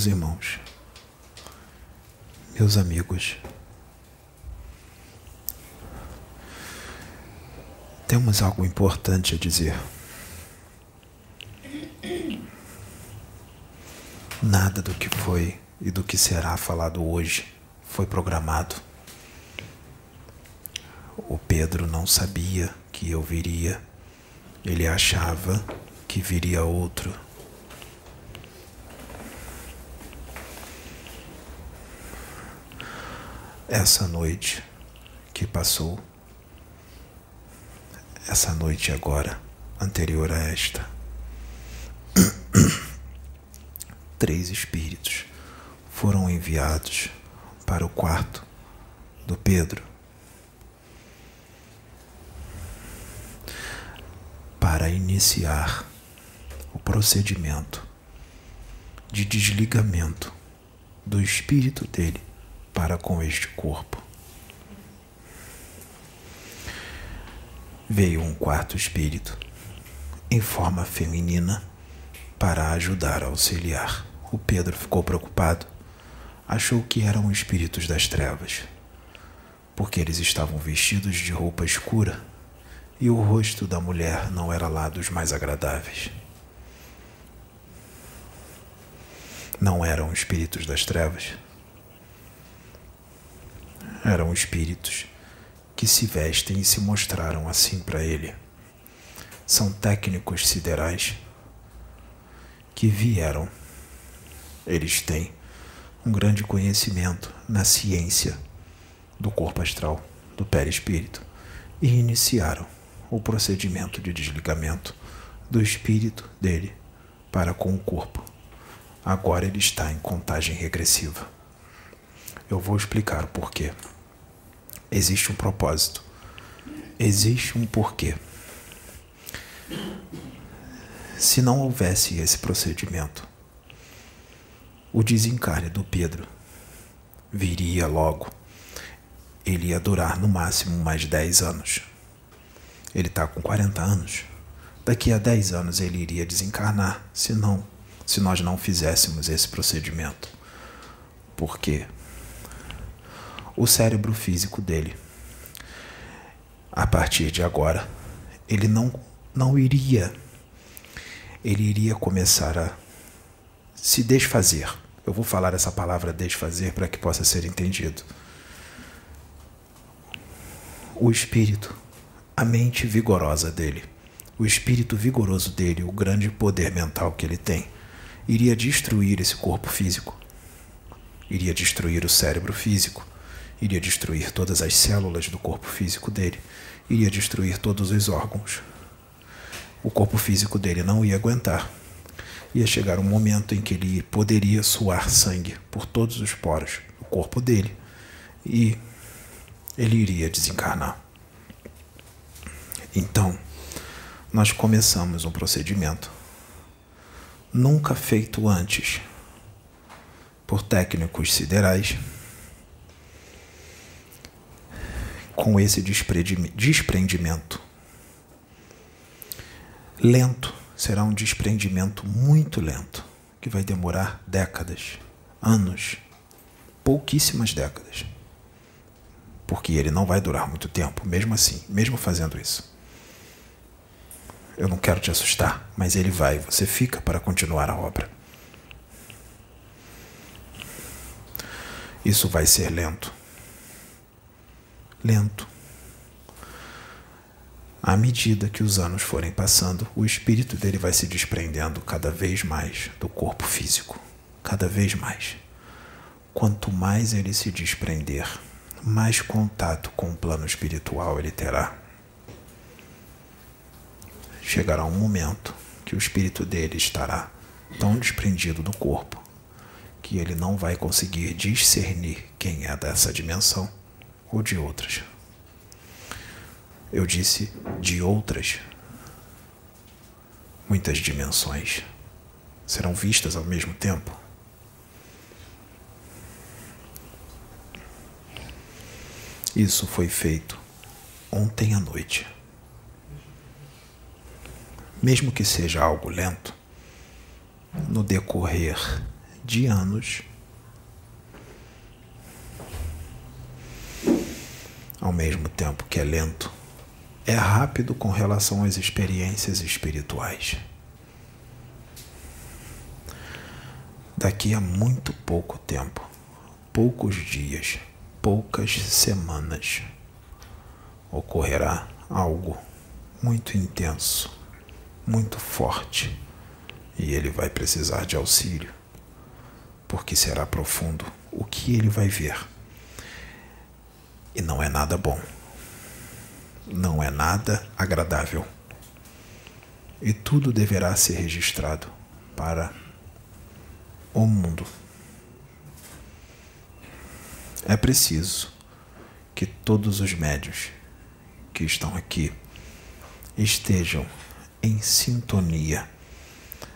Meus irmãos, meus amigos, temos algo importante a dizer. Nada do que foi e do que será falado hoje foi programado. O Pedro não sabia que eu viria. Ele achava que viria outro. Essa noite que passou, essa noite agora, anterior a esta, três espíritos foram enviados para o quarto do Pedro para iniciar o procedimento de desligamento do espírito dele para com este corpo. Veio um quarto espírito em forma feminina para ajudar a auxiliar. O Pedro ficou preocupado. Achou que eram espíritos das trevas, porque eles estavam vestidos de roupa escura e o rosto da mulher não era lá dos mais agradáveis. Não eram espíritos das trevas, eram espíritos que se vestem e se mostraram assim para ele. São técnicos siderais que vieram. Eles têm um grande conhecimento na ciência do corpo astral, do perispírito, e iniciaram o procedimento de desligamento do espírito dele para com o corpo. Agora ele está em contagem regressiva. Eu vou explicar o porquê. Existe um propósito. Existe um porquê. Se não houvesse esse procedimento, o desencarne do Pedro viria logo. Ele ia durar no máximo mais 10 anos. Ele está com 40 anos. Daqui a 10 anos ele iria desencarnar, se não, se nós não fizéssemos esse procedimento. Por quê? O cérebro físico dele, a partir de agora, ele não, não iria, ele iria começar a se desfazer. Eu vou falar essa palavra desfazer para que possa ser entendido. O espírito a mente vigorosa dele, o espírito vigoroso dele, o grande poder mental que ele tem, iria destruir esse corpo físico, iria destruir o cérebro físico, iria destruir todas as células do corpo físico dele, iria destruir todos os órgãos. O corpo físico dele não ia aguentar. Ia chegar um momento em que ele poderia suar sangue por todos os poros do corpo dele e ele iria desencarnar. Então, nós começamos um procedimento nunca feito antes por técnicos siderais com esse desprendimento. Lento, será um desprendimento muito lento, que vai demorar décadas, anos, pouquíssimas décadas. Porque ele não vai durar muito tempo, mesmo assim, mesmo fazendo isso. Eu não quero te assustar, mas ele vai, você fica para continuar a obra. Isso vai ser lento. Lento. À medida que os anos forem passando, o espírito dele vai se desprendendo cada vez mais do corpo físico. Cada vez mais. Quanto mais ele se desprender, mais contato com o plano espiritual ele terá chegará um momento que o espírito dele estará tão desprendido do corpo que ele não vai conseguir discernir quem é dessa dimensão ou de outras. Eu disse de outras. Muitas dimensões serão vistas ao mesmo tempo. Isso foi feito ontem à noite. mesmo que seja algo lento, no decorrer de anos, ao mesmo tempo que é lento, é rápido com relação às experiências espirituais. Daqui a muito pouco tempo, poucos dias, poucas semanas, ocorrerá algo muito intenso, muito forte, e ele vai precisar de auxílio, porque será profundo o que ele vai ver. E não é nada bom, não é nada agradável. E tudo deverá ser registrado para o mundo. É preciso que todos os médios que estão aqui estejam em sintonia,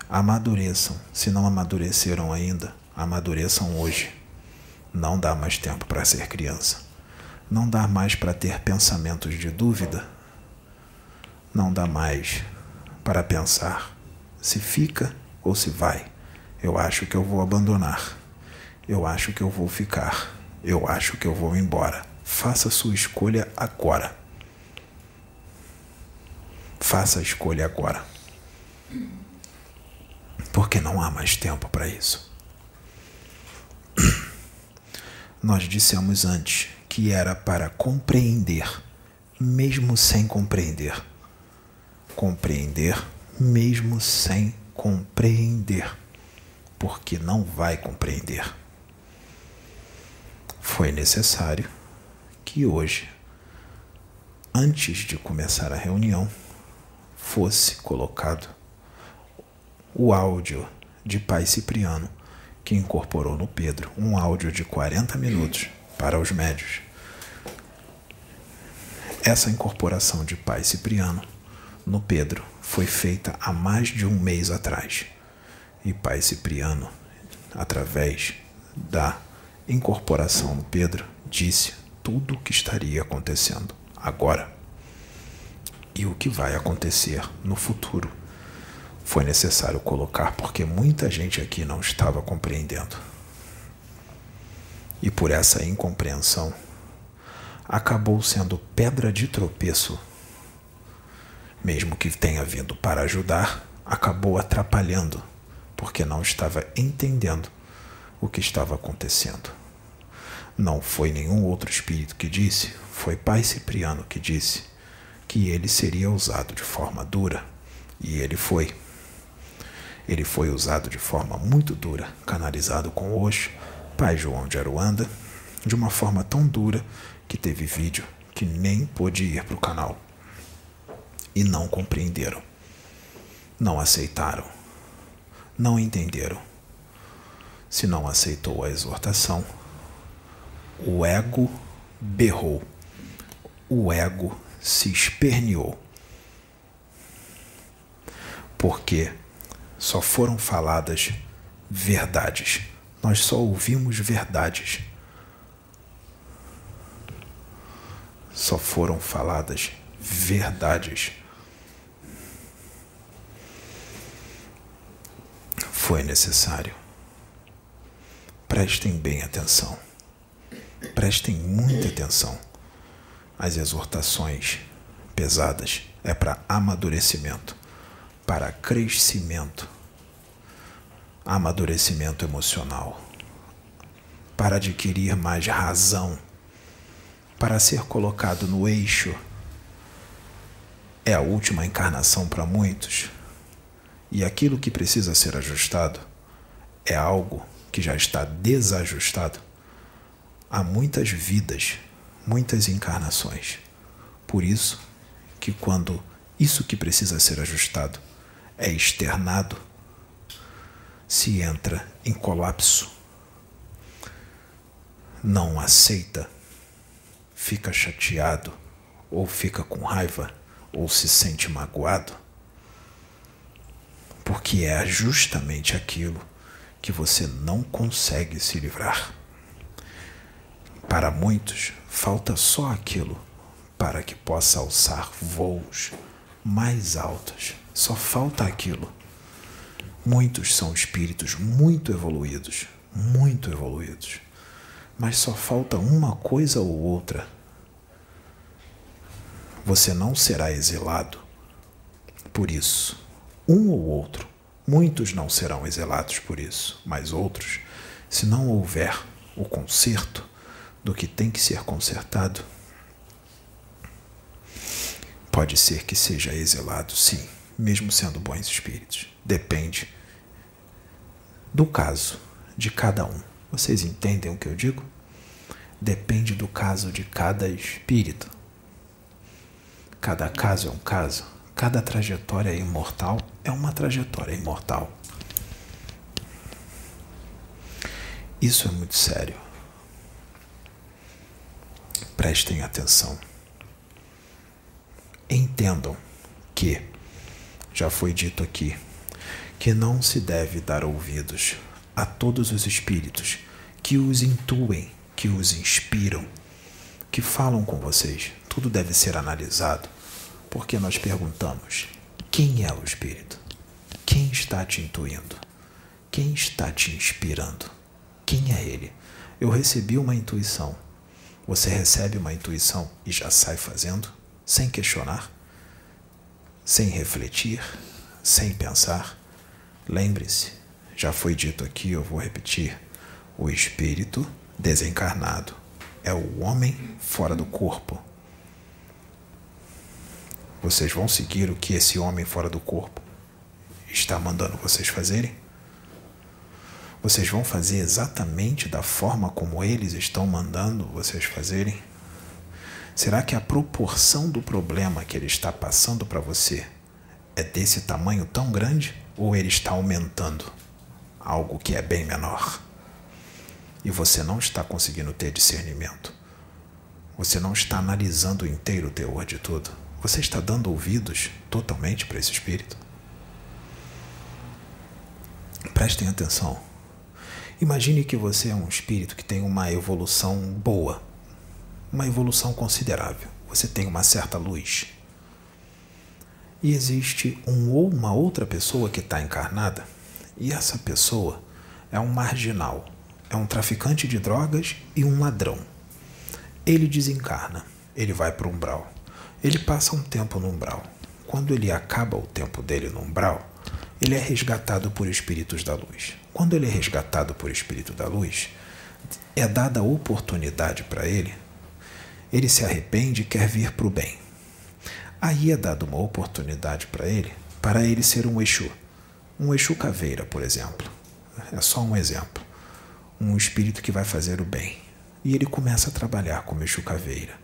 amadureçam. Se não amadureceram ainda, amadureçam hoje. Não dá mais tempo para ser criança. Não dá mais para ter pensamentos de dúvida. Não dá mais para pensar se fica ou se vai. Eu acho que eu vou abandonar. Eu acho que eu vou ficar. Eu acho que eu vou embora. Faça sua escolha agora. Faça a escolha agora. Porque não há mais tempo para isso. Nós dissemos antes que era para compreender, mesmo sem compreender. Compreender, mesmo sem compreender. Porque não vai compreender foi necessário que hoje, antes de começar a reunião, fosse colocado o áudio de Pai Cipriano, que incorporou no Pedro um áudio de 40 minutos para os médios. Essa incorporação de Pai Cipriano no Pedro foi feita há mais de um mês atrás. E Pai Cipriano, através da incorporação no Pedro, disse tudo o que estaria acontecendo agora e o que vai acontecer no futuro. Foi necessário colocar porque muita gente aqui não estava compreendendo. E por essa incompreensão, acabou sendo pedra de tropeço. Mesmo que tenha vindo para ajudar, acabou atrapalhando, porque não estava entendendo o que estava acontecendo. Não foi nenhum outro espírito que disse, foi Pai Cipriano que disse que ele seria usado de forma dura. E ele foi. Ele foi usado de forma muito dura, canalizado com Osho, Pai João de Aruanda, de uma forma tão dura que teve vídeo que nem pôde ir para o canal. E não compreenderam. Não aceitaram. Não entenderam se não aceitou a exortação, o ego berrou, o ego se esperneou. Porque só foram faladas verdades. Nós só ouvimos verdades. Só foram faladas verdades. Foi necessário Prestem bem atenção. Prestem muita atenção. As exortações pesadas é para amadurecimento, para crescimento, amadurecimento emocional, para adquirir mais razão, para ser colocado no eixo. É a última encarnação para muitos. E aquilo que precisa ser ajustado é algo que já está desajustado há muitas vidas, muitas encarnações. Por isso que quando isso que precisa ser ajustado é externado, se entra em colapso, não aceita, fica chateado, ou fica com raiva, ou se sente magoado, porque é justamente aquilo que você não consegue se livrar. Para muitos, falta só aquilo para que possa alçar voos mais altas. Só falta aquilo. Muitos são espíritos muito evoluídos, muito evoluídos. Mas só falta uma coisa ou outra. Você não será exilado por isso. Um ou outro. Muitos não serão exelados por isso, mas outros, se não houver o conserto do que tem que ser consertado, pode ser que seja exilado, sim, mesmo sendo bons espíritos. Depende do caso de cada um. Vocês entendem o que eu digo? Depende do caso de cada espírito. Cada caso é um caso. Cada trajetória imortal é uma trajetória imortal. Isso é muito sério. Prestem atenção. Entendam que, já foi dito aqui, que não se deve dar ouvidos a todos os espíritos que os intuem, que os inspiram, que falam com vocês. Tudo deve ser analisado porque nós perguntamos: quem é o Espírito? Quem está te intuindo? Quem está te inspirando? Quem é ele? Eu recebi uma intuição. Você recebe uma intuição e já sai fazendo, sem questionar, sem refletir, sem pensar? Lembre-se, já foi dito aqui, eu vou repetir: o espírito desencarnado é o homem fora do corpo vocês vão seguir o que esse homem fora do corpo está mandando vocês fazerem? Vocês vão fazer exatamente da forma como eles estão mandando vocês fazerem? Será que a proporção do problema que ele está passando para você é desse tamanho tão grande ou ele está aumentando algo que é bem menor? E você não está conseguindo ter discernimento. Você não está analisando inteiro o teor de tudo. Você está dando ouvidos totalmente para esse espírito? Prestem atenção. Imagine que você é um espírito que tem uma evolução boa, uma evolução considerável. Você tem uma certa luz. E existe um ou uma outra pessoa que está encarnada, e essa pessoa é um marginal, é um traficante de drogas e um ladrão. Ele desencarna, ele vai para o umbral. Ele passa um tempo no umbral. Quando ele acaba o tempo dele no umbral, ele é resgatado por espíritos da luz. Quando ele é resgatado por espírito da luz, é dada a oportunidade para ele, ele se arrepende e quer vir para o bem. Aí é dada uma oportunidade para ele, para ele ser um Exu. Um Exu caveira, por exemplo. É só um exemplo. Um espírito que vai fazer o bem. E ele começa a trabalhar como Exu caveira.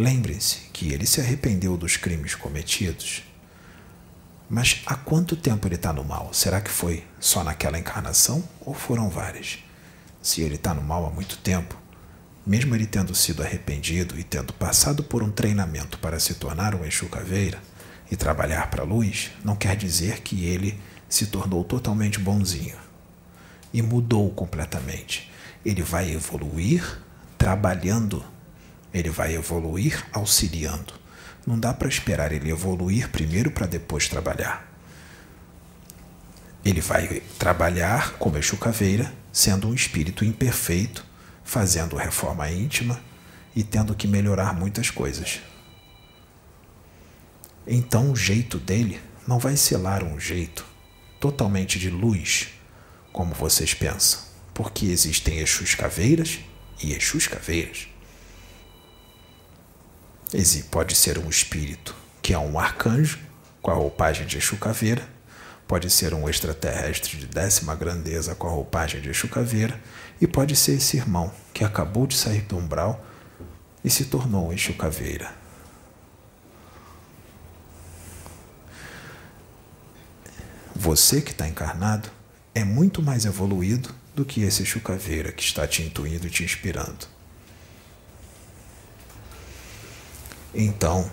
Lembrem-se que ele se arrependeu dos crimes cometidos. Mas há quanto tempo ele está no mal? Será que foi só naquela encarnação ou foram várias? Se ele está no mal há muito tempo, mesmo ele tendo sido arrependido e tendo passado por um treinamento para se tornar um Exu Caveira e trabalhar para a luz, não quer dizer que ele se tornou totalmente bonzinho e mudou completamente. Ele vai evoluir trabalhando ele vai evoluir auxiliando. Não dá para esperar ele evoluir primeiro para depois trabalhar. Ele vai trabalhar como Exu Caveira, sendo um espírito imperfeito, fazendo reforma íntima e tendo que melhorar muitas coisas. Então o jeito dele não vai lá um jeito totalmente de luz, como vocês pensam, porque existem Exus Caveiras e Exus Caveiras. Esse pode ser um espírito que é um arcanjo com a roupagem de Exu Caveira, pode ser um extraterrestre de décima grandeza com a roupagem de Exu Caveira, e pode ser esse irmão que acabou de sair do umbral e se tornou um Exu Caveira. Você que está encarnado é muito mais evoluído do que esse Exu Caveira que está te intuindo e te inspirando. Então,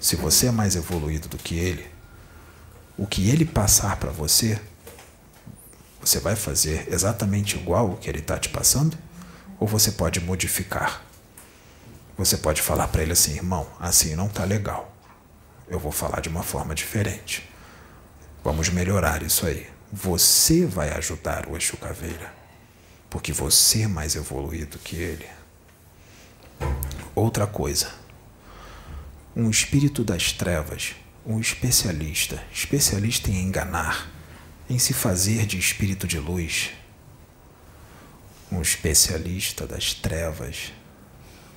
se você é mais evoluído do que ele, o que ele passar para você, você vai fazer exatamente igual o que ele está te passando? Ou você pode modificar? Você pode falar para ele assim, irmão, assim não está legal. eu vou falar de uma forma diferente. Vamos melhorar isso aí. Você vai ajudar o Exu Caveira, porque você é mais evoluído que ele. Outra coisa, um espírito das trevas, um especialista, especialista em enganar, em se fazer de espírito de luz, um especialista das trevas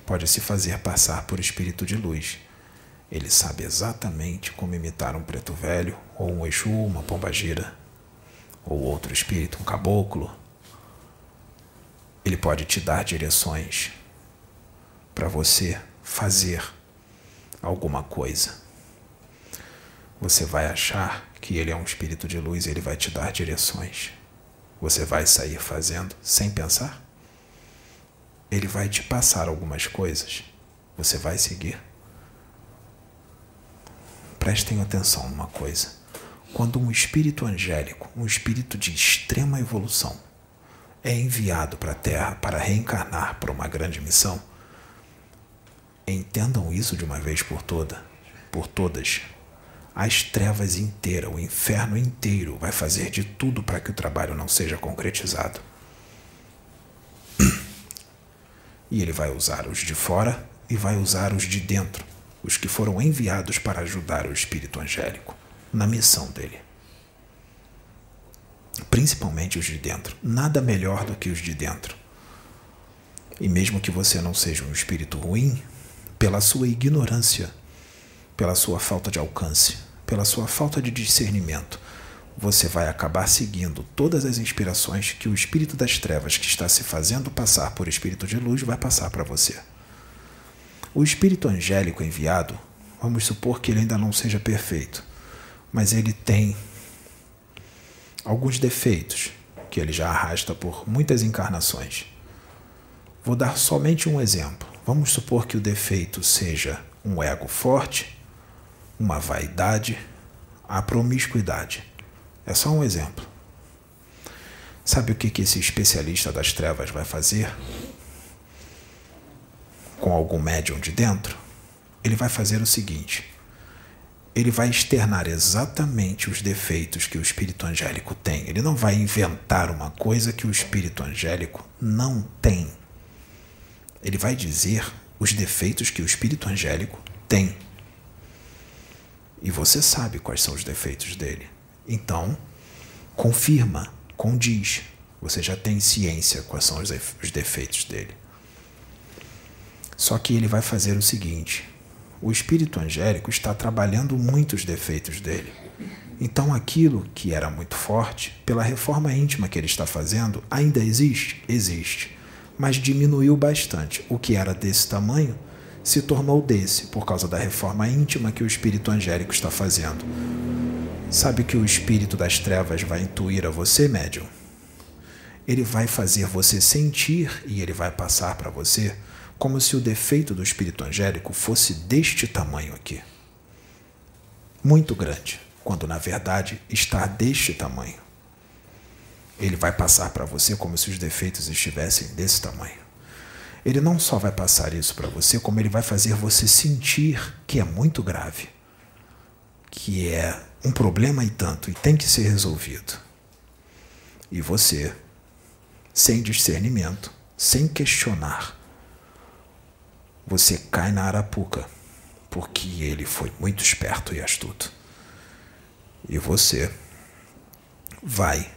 pode se fazer passar por espírito de luz. Ele sabe exatamente como imitar um preto velho, ou um Exu, uma pombagira, ou outro espírito, um caboclo. Ele pode te dar direções para você fazer alguma coisa. Você vai achar que ele é um espírito de luz e ele vai te dar direções. Você vai sair fazendo sem pensar? Ele vai te passar algumas coisas. Você vai seguir? Prestem atenção numa coisa. Quando um espírito angélico, um espírito de extrema evolução, é enviado para a Terra para reencarnar para uma grande missão, entendam isso de uma vez por toda, por todas as trevas inteiras, o inferno inteiro vai fazer de tudo para que o trabalho não seja concretizado. E ele vai usar os de fora e vai usar os de dentro, os que foram enviados para ajudar o espírito angélico na missão dele. Principalmente os de dentro. Nada melhor do que os de dentro. E mesmo que você não seja um espírito ruim, pela sua ignorância, pela sua falta de alcance, pela sua falta de discernimento, você vai acabar seguindo todas as inspirações que o espírito das trevas que está se fazendo passar por espírito de luz vai passar para você. O espírito angélico enviado, vamos supor que ele ainda não seja perfeito, mas ele tem alguns defeitos que ele já arrasta por muitas encarnações. Vou dar somente um exemplo. Vamos supor que o defeito seja um ego forte uma vaidade, a promiscuidade. É só um exemplo. Sabe o que, que esse especialista das trevas vai fazer com algum médium de dentro? Ele vai fazer o seguinte: ele vai externar exatamente os defeitos que o espírito angélico tem. Ele não vai inventar uma coisa que o espírito angélico não tem. Ele vai dizer os defeitos que o espírito angélico tem. E você sabe quais são os defeitos dele. Então, confirma, condiz. Você já tem ciência quais são os defeitos dele. Só que ele vai fazer o seguinte: o espírito angélico está trabalhando muitos defeitos dele. Então, aquilo que era muito forte, pela reforma íntima que ele está fazendo, ainda existe? Existe. Mas diminuiu bastante. O que era desse tamanho se tornou desse, por causa da reforma íntima que o espírito angélico está fazendo. Sabe que o espírito das trevas vai intuir a você, médium? Ele vai fazer você sentir e ele vai passar para você como se o defeito do espírito angélico fosse deste tamanho aqui. Muito grande, quando na verdade está deste tamanho. Ele vai passar para você como se os defeitos estivessem desse tamanho. Ele não só vai passar isso para você, como ele vai fazer você sentir que é muito grave, que é um problema e tanto e tem que ser resolvido. E você, sem discernimento, sem questionar, você cai na arapuca, porque ele foi muito esperto e astuto. E você vai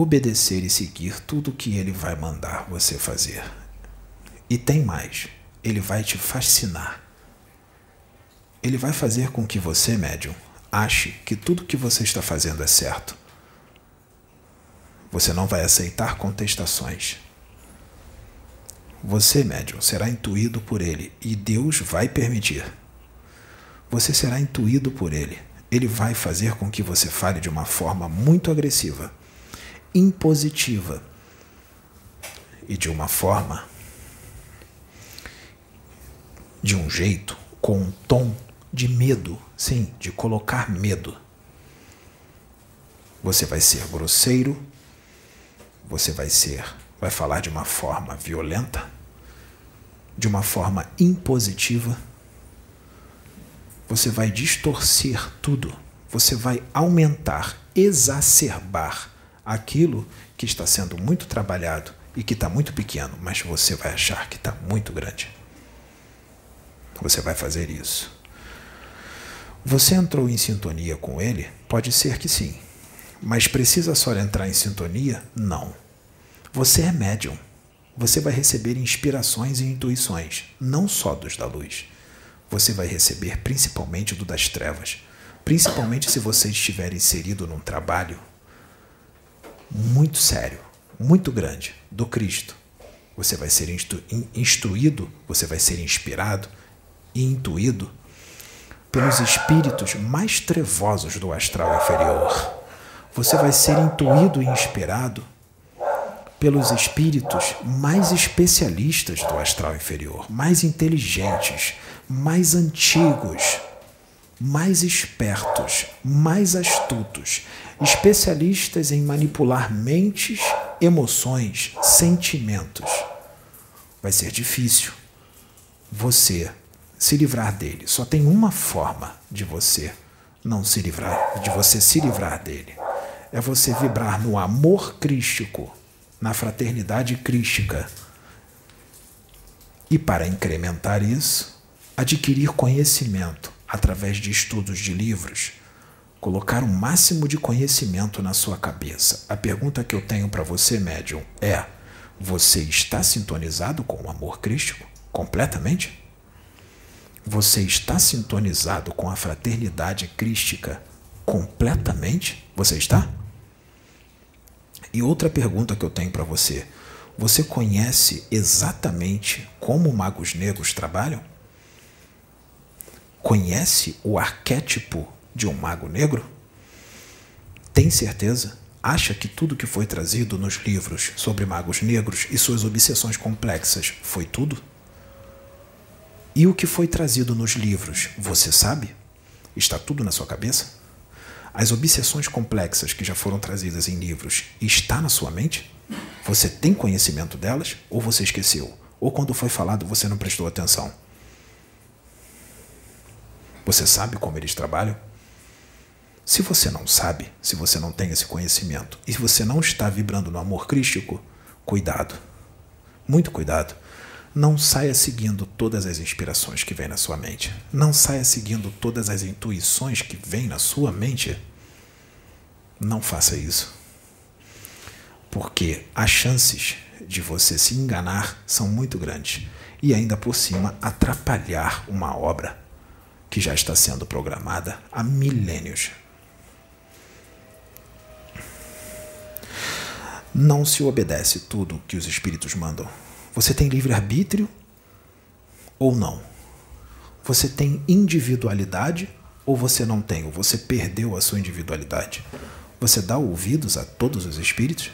obedecer e seguir tudo que ele vai mandar você fazer. E tem mais, ele vai te fascinar. Ele vai fazer com que você, médium, ache que tudo que você está fazendo é certo. Você não vai aceitar contestações. Você, médium, será intuído por ele e Deus vai permitir. Você será intuído por ele. Ele vai fazer com que você fale de uma forma muito agressiva impositiva e de uma forma, de um jeito, com um tom de medo, sim, de colocar medo. Você vai ser grosseiro, você vai ser, vai falar de uma forma violenta, de uma forma impositiva, você vai distorcer tudo, você vai aumentar, exacerbar aquilo que está sendo muito trabalhado e que está muito pequeno, mas você vai achar que está muito grande. Você vai fazer isso. Você entrou em sintonia com ele? Pode ser que sim. Mas precisa só entrar em sintonia? Não. Você é médium. Você vai receber inspirações e intuições, não só dos da luz. Você vai receber principalmente do das trevas. Principalmente se você estiver inserido num trabalho muito sério, muito grande, do Cristo. Você vai ser instru instruído, você vai ser inspirado e intuído pelos espíritos mais trevosos do astral inferior. Você vai ser intuído e inspirado pelos espíritos mais especialistas do astral inferior, mais inteligentes, mais antigos, mais espertos, mais astutos, especialistas em manipular mentes, emoções, sentimentos. Vai ser difícil você se livrar dele. Só tem uma forma de você não se livrar, de você se livrar dele. É você vibrar no amor crístico, na fraternidade crística. E para incrementar isso, adquirir conhecimento através de estudos de livros, colocar o máximo de conhecimento na sua cabeça. A pergunta que eu tenho para você, médium, é: você está sintonizado com o amor crístico completamente? Você está sintonizado com a fraternidade crística completamente? Você está? E outra pergunta que eu tenho para você: você conhece exatamente como magos negros trabalham? Conhece o arquétipo de um mago negro? Tem certeza? Acha que tudo que foi trazido nos livros sobre magos negros e suas obsessões complexas foi tudo? E o que foi trazido nos livros, você sabe? Está tudo na sua cabeça? As obsessões complexas que já foram trazidas em livros está na sua mente? Você tem conhecimento delas ou você esqueceu? Ou quando foi falado você não prestou atenção? Você sabe como eles trabalham? Se você não sabe, se você não tem esse conhecimento e se você não está vibrando no amor crístico, cuidado. Muito cuidado não saia seguindo todas as inspirações que vêm na sua mente. Não saia seguindo todas as intuições que vêm na sua mente. Não faça isso. Porque as chances de você se enganar são muito grandes e ainda por cima atrapalhar uma obra que já está sendo programada há milênios. Não se obedece tudo que os espíritos mandam. Você tem livre-arbítrio ou não? Você tem individualidade ou você não tem? Ou você perdeu a sua individualidade? Você dá ouvidos a todos os espíritos?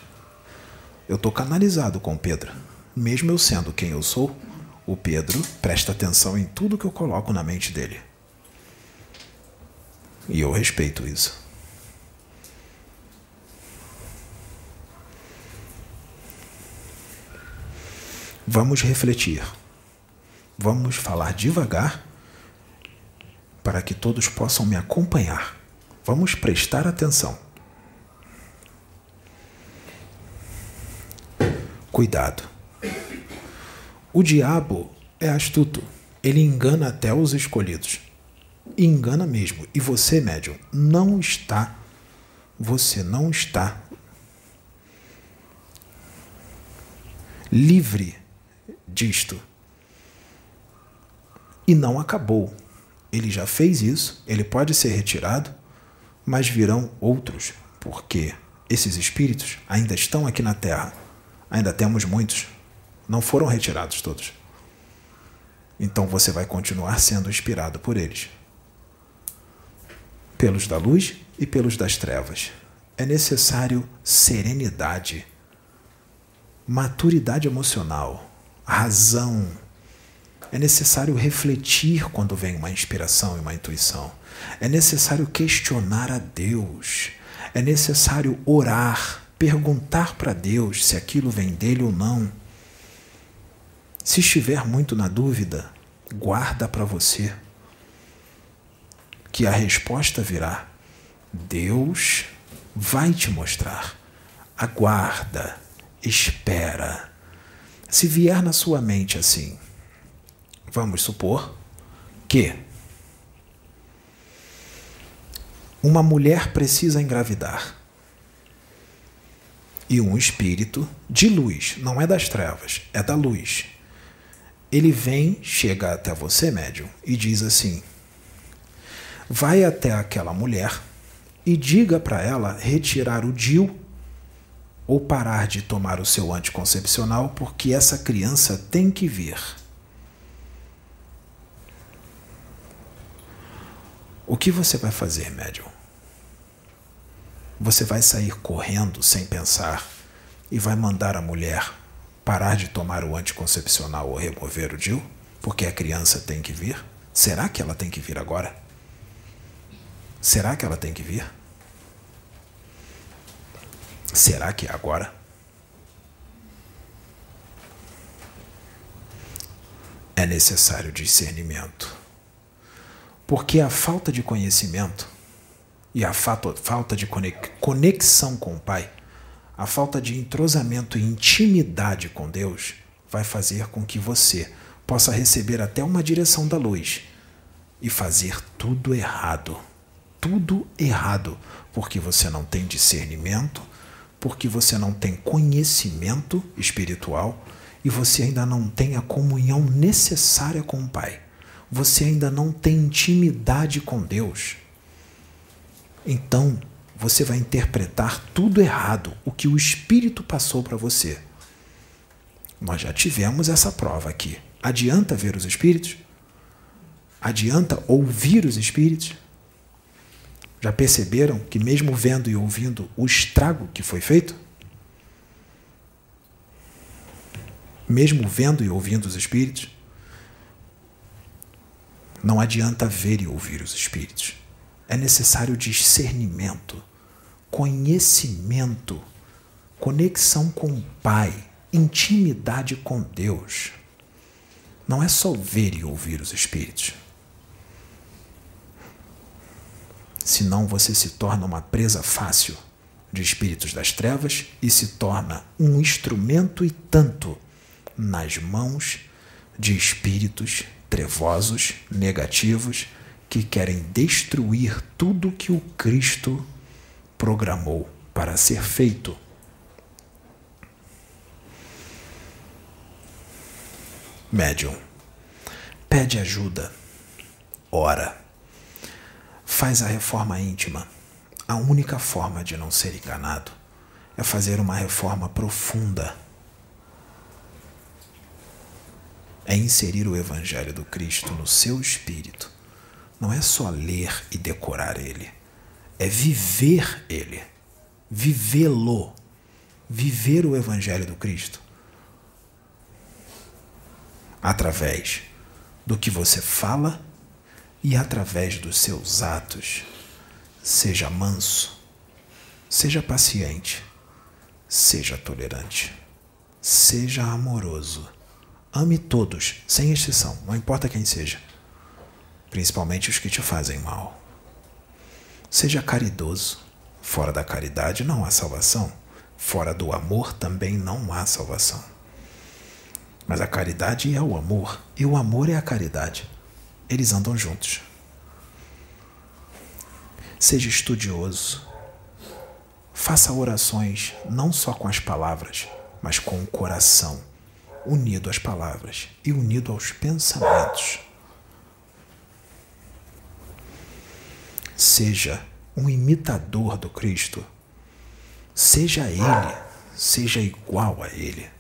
Eu estou canalizado com o Pedro. Mesmo eu sendo quem eu sou, o Pedro presta atenção em tudo que eu coloco na mente dele. E eu respeito isso. Vamos refletir. Vamos falar devagar para que todos possam me acompanhar. Vamos prestar atenção. Cuidado. O diabo é astuto. Ele engana até os escolhidos. Engana mesmo. E você, médium, não está. Você não está livre disto. E não acabou. Ele já fez isso, ele pode ser retirado, mas virão outros, porque esses espíritos ainda estão aqui na Terra. Ainda temos muitos. Não foram retirados todos. Então você vai continuar sendo inspirado por eles. Pelos da luz e pelos das trevas. É necessário serenidade, maturidade emocional razão. É necessário refletir quando vem uma inspiração e uma intuição. É necessário questionar a Deus. É necessário orar, perguntar para Deus se aquilo vem dele ou não. Se estiver muito na dúvida, guarda para você. Que a resposta virá. Deus vai te mostrar. Aguarda, espera. Se vier na sua mente assim, vamos supor que uma mulher precisa engravidar e um espírito de luz, não é das trevas, é da luz. Ele vem, chega até você, médium, e diz assim: vai até aquela mulher e diga para ela retirar o DIU ou parar de tomar o seu anticoncepcional, porque essa criança tem que vir. O que você vai fazer, médium? Você vai sair correndo sem pensar e vai mandar a mulher parar de tomar o anticoncepcional ou remover o DIU? Porque a criança tem que vir? Será que ela tem que vir agora? Será que ela tem que vir? Será que é agora? É necessário discernimento. Porque a falta de conhecimento e a falta de conexão com o Pai, a falta de entrosamento e intimidade com Deus, vai fazer com que você possa receber até uma direção da luz e fazer tudo errado. Tudo errado, porque você não tem discernimento, porque você não tem conhecimento espiritual e você ainda não tem a comunhão necessária com o Pai. Você ainda não tem intimidade com Deus. Então, você vai interpretar tudo errado, o que o Espírito passou para você. Nós já tivemos essa prova aqui. Adianta ver os Espíritos? Adianta ouvir os Espíritos? Já perceberam que, mesmo vendo e ouvindo, o estrago que foi feito? Mesmo vendo e ouvindo os espíritos, não adianta ver e ouvir os espíritos. É necessário discernimento, conhecimento, conexão com o Pai, intimidade com Deus. Não é só ver e ouvir os espíritos. Senão você se torna uma presa fácil de espíritos das trevas e se torna um instrumento e tanto nas mãos de espíritos trevosos, negativos, que querem destruir tudo que o Cristo programou para ser feito. Médium, pede ajuda, ora faz a reforma íntima. A única forma de não ser enganado é fazer uma reforma profunda. É inserir o Evangelho do Cristo no seu espírito. Não é só ler e decorar ele, é viver ele, vivê-lo, viver o Evangelho do Cristo através do que você fala e através dos seus atos, seja manso, seja paciente, seja tolerante, seja amoroso. Ame todos, sem exceção, não importa quem seja, principalmente os que te fazem mal. Seja caridoso. Fora da caridade não há salvação. Fora do amor também não há salvação. Mas a caridade é o amor, e o amor é a caridade eles andam juntos. Seja estudioso. Faça orações não só com as palavras, mas com o coração, unido às palavras e unido aos pensamentos. Seja um imitador do Cristo. Seja ele, seja igual a ele.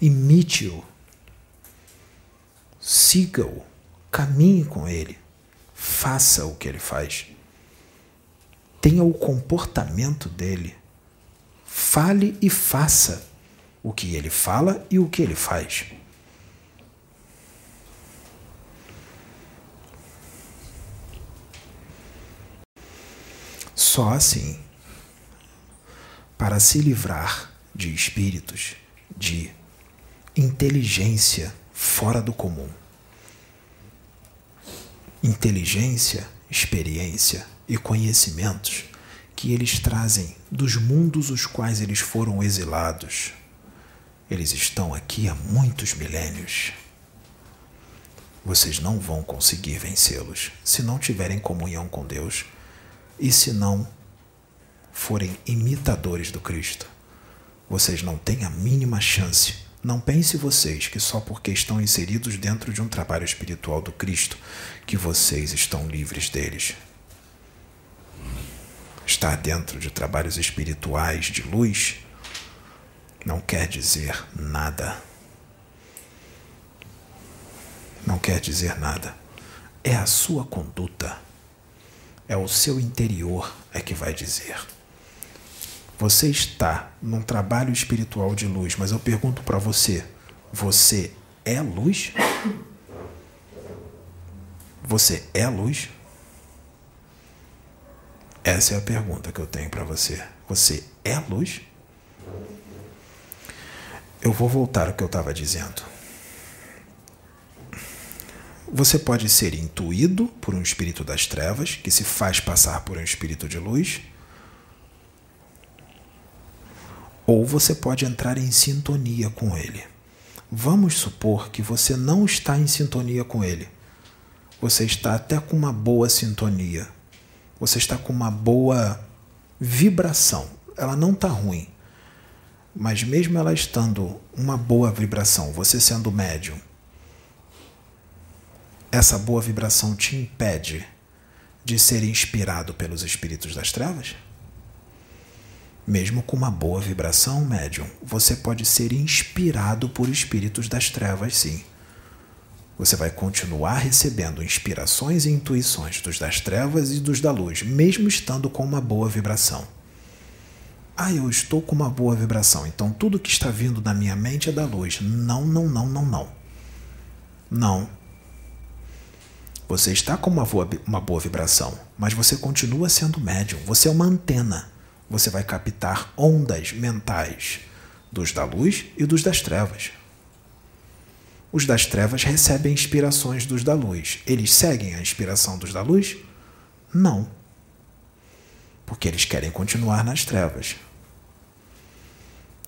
Imite-o. Siga-o Caminhe com ele. Faça o que ele faz. Tenha o comportamento dele. Fale e faça o que ele fala e o que ele faz. Só assim, para se livrar de espíritos de inteligência fora do comum inteligência experiência e conhecimentos que eles trazem dos mundos os quais eles foram exilados. Eles estão aqui há muitos milênios. Vocês não vão conseguir vencê-los se não tiverem comunhão com Deus e se não forem imitadores do Cristo. Vocês não têm a mínima chance. Não pense vocês que só porque estão inseridos dentro de um trabalho espiritual do Cristo que vocês estão livres deles estar dentro de trabalhos espirituais de luz não quer dizer nada. Não quer dizer nada. É a sua conduta, é o seu interior é que vai dizer. Você está num trabalho espiritual de luz, mas eu pergunto para você: você é luz? Você é luz? Essa é a pergunta que eu tenho para você. Você é luz? Eu vou voltar ao que eu estava dizendo. Você pode ser intuído por um espírito das trevas, que se faz passar por um espírito de luz, ou você pode entrar em sintonia com ele. Vamos supor que você não está em sintonia com ele. Você está até com uma boa sintonia, você está com uma boa vibração. Ela não está ruim. Mas mesmo ela estando uma boa vibração, você sendo médium, essa boa vibração te impede de ser inspirado pelos espíritos das trevas? Mesmo com uma boa vibração, médium, você pode ser inspirado por espíritos das trevas, sim. Você vai continuar recebendo inspirações e intuições dos das trevas e dos da luz, mesmo estando com uma boa vibração. Ah, eu estou com uma boa vibração, então tudo que está vindo da minha mente é da luz. Não, não, não, não, não. Não. Você está com uma boa, uma boa vibração, mas você continua sendo médium. Você é uma antena. Você vai captar ondas mentais dos da luz e dos das trevas. Os das trevas recebem inspirações dos da luz. Eles seguem a inspiração dos da luz? Não. Porque eles querem continuar nas trevas.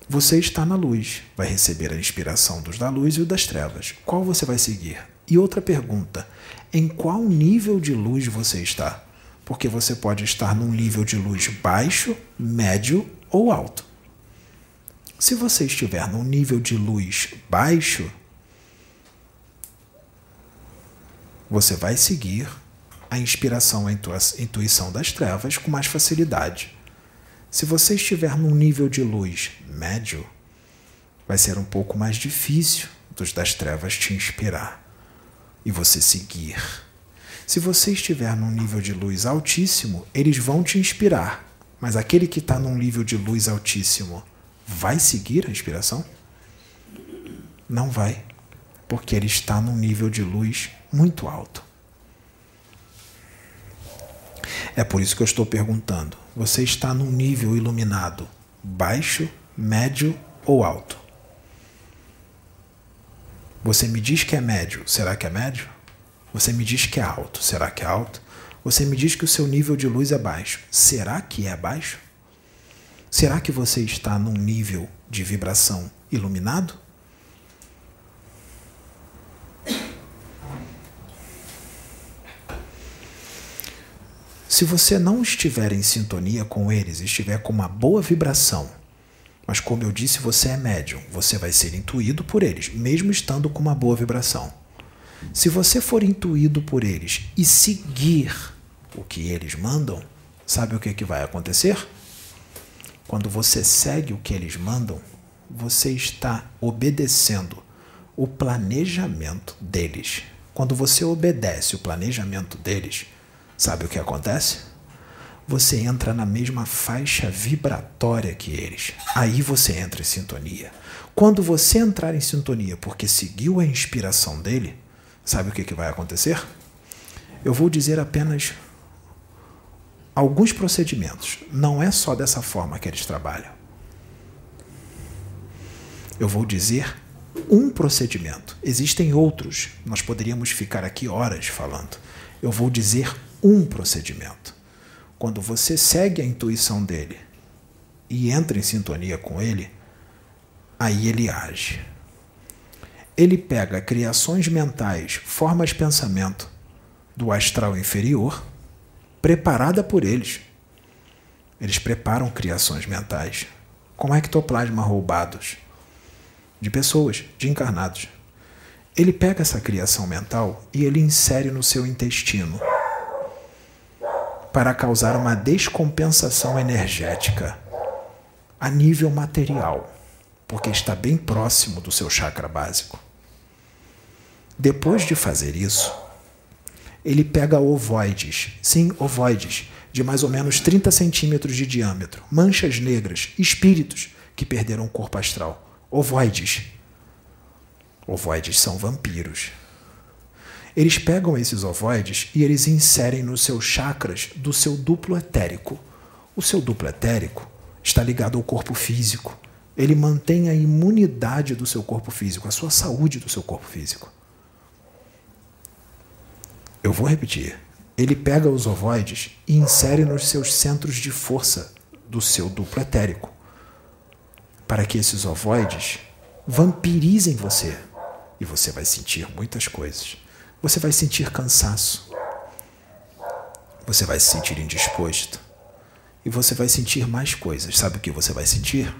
Você está na luz, vai receber a inspiração dos da luz e o das trevas. Qual você vai seguir? E outra pergunta: em qual nível de luz você está? Porque você pode estar num nível de luz baixo, médio ou alto. Se você estiver num nível de luz baixo, você vai seguir a inspiração, a intuição das trevas com mais facilidade. Se você estiver num nível de luz médio, vai ser um pouco mais difícil dos das trevas te inspirar e você seguir. Se você estiver num nível de luz altíssimo, eles vão te inspirar, mas aquele que está num nível de luz altíssimo vai seguir a inspiração? Não vai, porque ele está num nível de luz muito alto. É por isso que eu estou perguntando: você está num nível iluminado baixo, médio ou alto? Você me diz que é médio, será que é médio? Você me diz que é alto, será que é alto? Você me diz que o seu nível de luz é baixo, será que é baixo? Será que você está num nível de vibração iluminado? Se você não estiver em sintonia com eles, estiver com uma boa vibração, mas como eu disse, você é médium, você vai ser intuído por eles, mesmo estando com uma boa vibração. Se você for intuído por eles e seguir o que eles mandam, sabe o que, que vai acontecer? Quando você segue o que eles mandam, você está obedecendo o planejamento deles. Quando você obedece o planejamento deles, Sabe o que acontece? Você entra na mesma faixa vibratória que eles. Aí você entra em sintonia. Quando você entrar em sintonia porque seguiu a inspiração dele, sabe o que, que vai acontecer? Eu vou dizer apenas alguns procedimentos. Não é só dessa forma que eles trabalham. Eu vou dizer um procedimento. Existem outros. Nós poderíamos ficar aqui horas falando. Eu vou dizer um procedimento. Quando você segue a intuição dele e entra em sintonia com ele, aí ele age. Ele pega criações mentais, formas de pensamento do astral inferior, preparada por eles. Eles preparam criações mentais com ectoplasma roubados de pessoas, de encarnados. Ele pega essa criação mental e ele insere no seu intestino para causar uma descompensação energética a nível material, porque está bem próximo do seu chakra básico. Depois de fazer isso, ele pega ovoides, sim, ovoides, de mais ou menos 30 centímetros de diâmetro, manchas negras, espíritos que perderam o corpo astral, ovoides. Ovoides são vampiros. Eles pegam esses ovoides e eles inserem nos seus chakras do seu duplo etérico. O seu duplo etérico está ligado ao corpo físico. Ele mantém a imunidade do seu corpo físico, a sua saúde do seu corpo físico. Eu vou repetir. Ele pega os ovoides e insere nos seus centros de força do seu duplo etérico, para que esses ovoides vampirizem você. E você vai sentir muitas coisas. Você vai sentir cansaço. Você vai se sentir indisposto. E você vai sentir mais coisas. Sabe o que você vai sentir?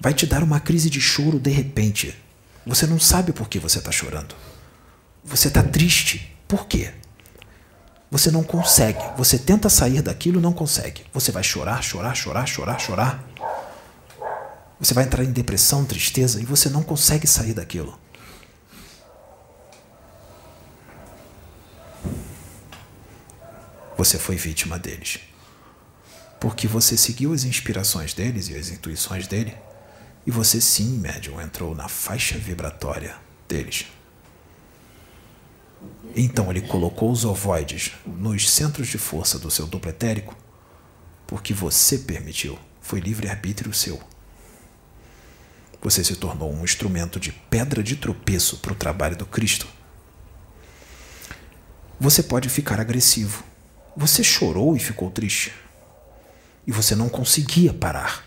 Vai te dar uma crise de choro de repente. Você não sabe por que você está chorando. Você está triste. Por quê? Você não consegue. Você tenta sair daquilo não consegue. Você vai chorar, chorar, chorar, chorar, chorar. Você vai entrar em depressão, tristeza e você não consegue sair daquilo. Você foi vítima deles. Porque você seguiu as inspirações deles e as intuições dele. E você sim, médium, entrou na faixa vibratória deles. Então ele colocou os ovoides nos centros de força do seu duplo etérico porque você permitiu. Foi livre-arbítrio seu. Você se tornou um instrumento de pedra de tropeço para o trabalho do Cristo. Você pode ficar agressivo. Você chorou e ficou triste. E você não conseguia parar.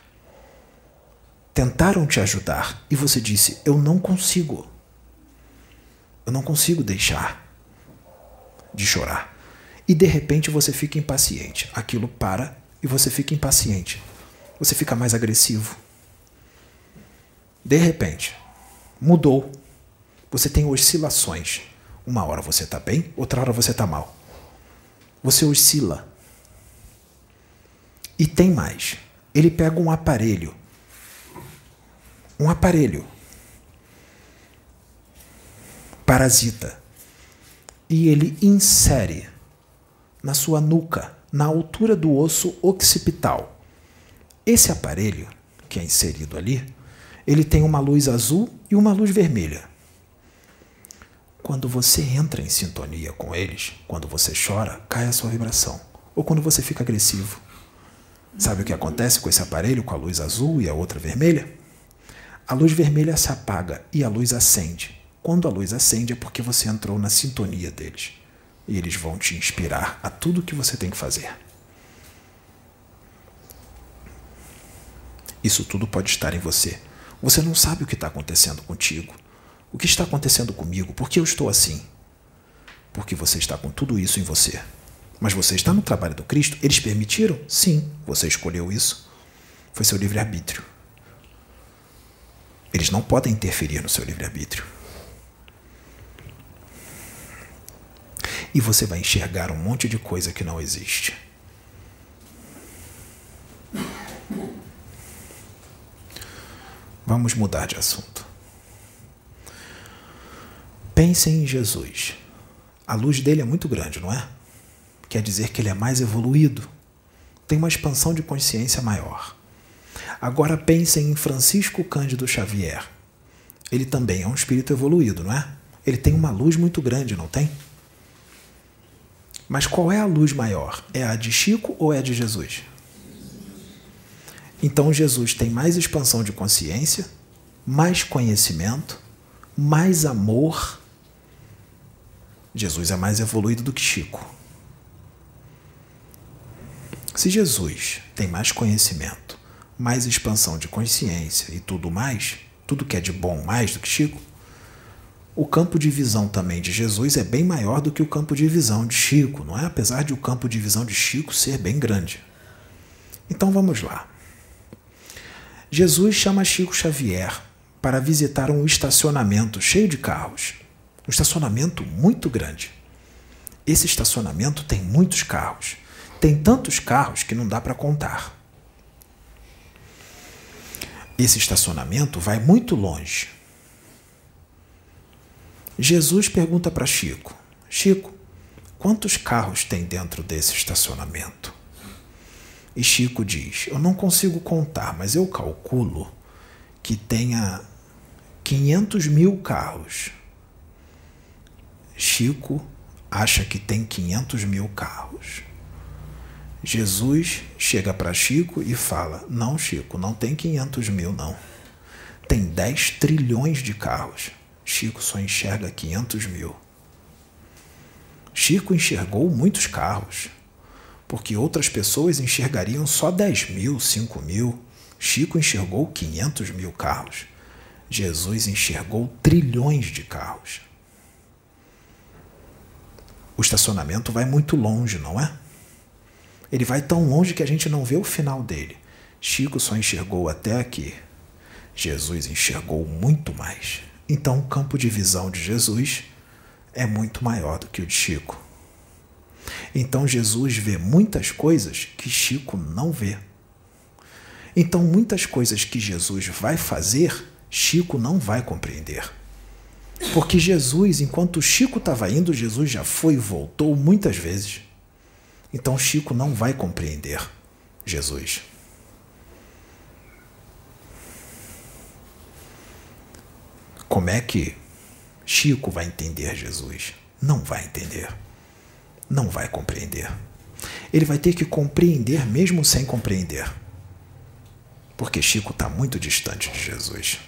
Tentaram te ajudar e você disse: Eu não consigo. Eu não consigo deixar de chorar. E de repente você fica impaciente. Aquilo para e você fica impaciente. Você fica mais agressivo. De repente, mudou. Você tem oscilações. Uma hora você está bem, outra hora você está mal. Você oscila. E tem mais. Ele pega um aparelho. Um aparelho. Parasita e ele insere na sua nuca, na altura do osso occipital. Esse aparelho, que é inserido ali, ele tem uma luz azul e uma luz vermelha. Quando você entra em sintonia com eles, quando você chora, cai a sua vibração. Ou quando você fica agressivo. Sabe o que acontece com esse aparelho, com a luz azul e a outra vermelha? A luz vermelha se apaga e a luz acende. Quando a luz acende é porque você entrou na sintonia deles. E eles vão te inspirar a tudo o que você tem que fazer. Isso tudo pode estar em você. Você não sabe o que está acontecendo contigo. O que está acontecendo comigo? Por que eu estou assim? Porque você está com tudo isso em você. Mas você está no trabalho do Cristo? Eles permitiram? Sim, você escolheu isso. Foi seu livre-arbítrio. Eles não podem interferir no seu livre-arbítrio. E você vai enxergar um monte de coisa que não existe. Vamos mudar de assunto. Pensem em Jesus. A luz dele é muito grande, não é? Quer dizer que ele é mais evoluído, tem uma expansão de consciência maior. Agora pensem em Francisco Cândido Xavier. Ele também é um espírito evoluído, não é? Ele tem uma luz muito grande, não tem? Mas qual é a luz maior? É a de Chico ou é a de Jesus? Então Jesus tem mais expansão de consciência, mais conhecimento, mais amor. Jesus é mais evoluído do que Chico. Se Jesus tem mais conhecimento, mais expansão de consciência e tudo mais, tudo que é de bom mais do que Chico, o campo de visão também de Jesus é bem maior do que o campo de visão de Chico, não é? Apesar de o campo de visão de Chico ser bem grande. Então vamos lá. Jesus chama Chico Xavier para visitar um estacionamento cheio de carros. Um estacionamento muito grande. Esse estacionamento tem muitos carros. Tem tantos carros que não dá para contar. Esse estacionamento vai muito longe. Jesus pergunta para Chico: Chico, quantos carros tem dentro desse estacionamento? E Chico diz: Eu não consigo contar, mas eu calculo que tenha 500 mil carros. Chico acha que tem 500 mil carros. Jesus chega para Chico e fala: Não, Chico, não tem 500 mil, não. Tem 10 trilhões de carros. Chico só enxerga 500 mil. Chico enxergou muitos carros, porque outras pessoas enxergariam só 10 mil, 5 mil. Chico enxergou 500 mil carros. Jesus enxergou trilhões de carros. O estacionamento vai muito longe, não é? Ele vai tão longe que a gente não vê o final dele. Chico só enxergou até aqui. Jesus enxergou muito mais. Então, o campo de visão de Jesus é muito maior do que o de Chico. Então, Jesus vê muitas coisas que Chico não vê. Então, muitas coisas que Jesus vai fazer, Chico não vai compreender. Porque Jesus, enquanto Chico estava indo, Jesus já foi e voltou muitas vezes. Então, Chico não vai compreender Jesus. Como é que Chico vai entender Jesus? Não vai entender. Não vai compreender. Ele vai ter que compreender mesmo sem compreender. Porque Chico está muito distante de Jesus.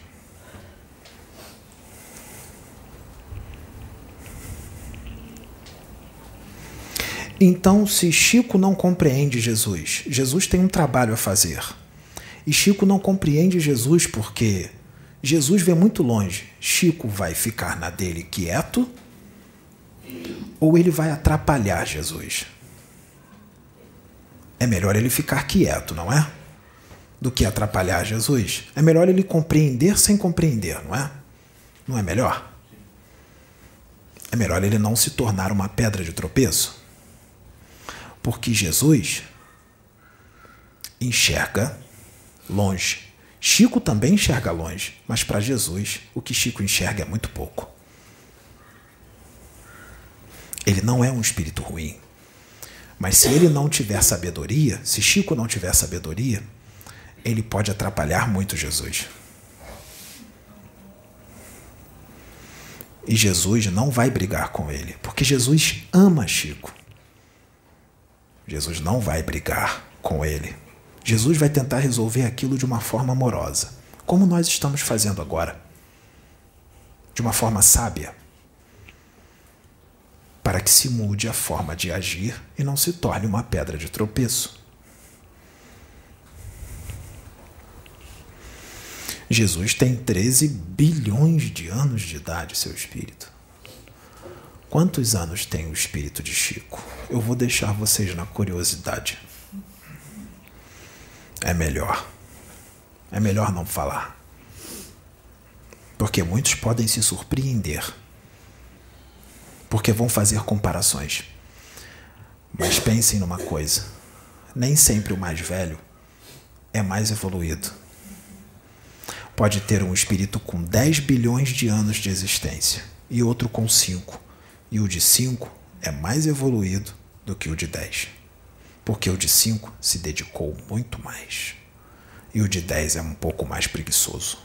Então, se Chico não compreende Jesus, Jesus tem um trabalho a fazer. E Chico não compreende Jesus porque Jesus vê muito longe. Chico vai ficar na dele quieto ou ele vai atrapalhar Jesus? É melhor ele ficar quieto, não é? Do que atrapalhar Jesus. É melhor ele compreender sem compreender, não é? Não é melhor? É melhor ele não se tornar uma pedra de tropeço. Porque Jesus enxerga longe. Chico também enxerga longe, mas para Jesus o que Chico enxerga é muito pouco. Ele não é um espírito ruim. Mas se ele não tiver sabedoria, se Chico não tiver sabedoria, ele pode atrapalhar muito Jesus. E Jesus não vai brigar com ele, porque Jesus ama Chico. Jesus não vai brigar com ele. Jesus vai tentar resolver aquilo de uma forma amorosa, como nós estamos fazendo agora. De uma forma sábia. Para que se mude a forma de agir e não se torne uma pedra de tropeço. Jesus tem 13 bilhões de anos de idade, seu espírito. Quantos anos tem o espírito de Chico? Eu vou deixar vocês na curiosidade é melhor. É melhor não falar. Porque muitos podem se surpreender. Porque vão fazer comparações. Mas pensem numa coisa: nem sempre o mais velho é mais evoluído. Pode ter um espírito com 10 bilhões de anos de existência e outro com 5. E o de 5 é mais evoluído do que o de 10 porque o de 5 se dedicou muito mais. E o de 10 é um pouco mais preguiçoso,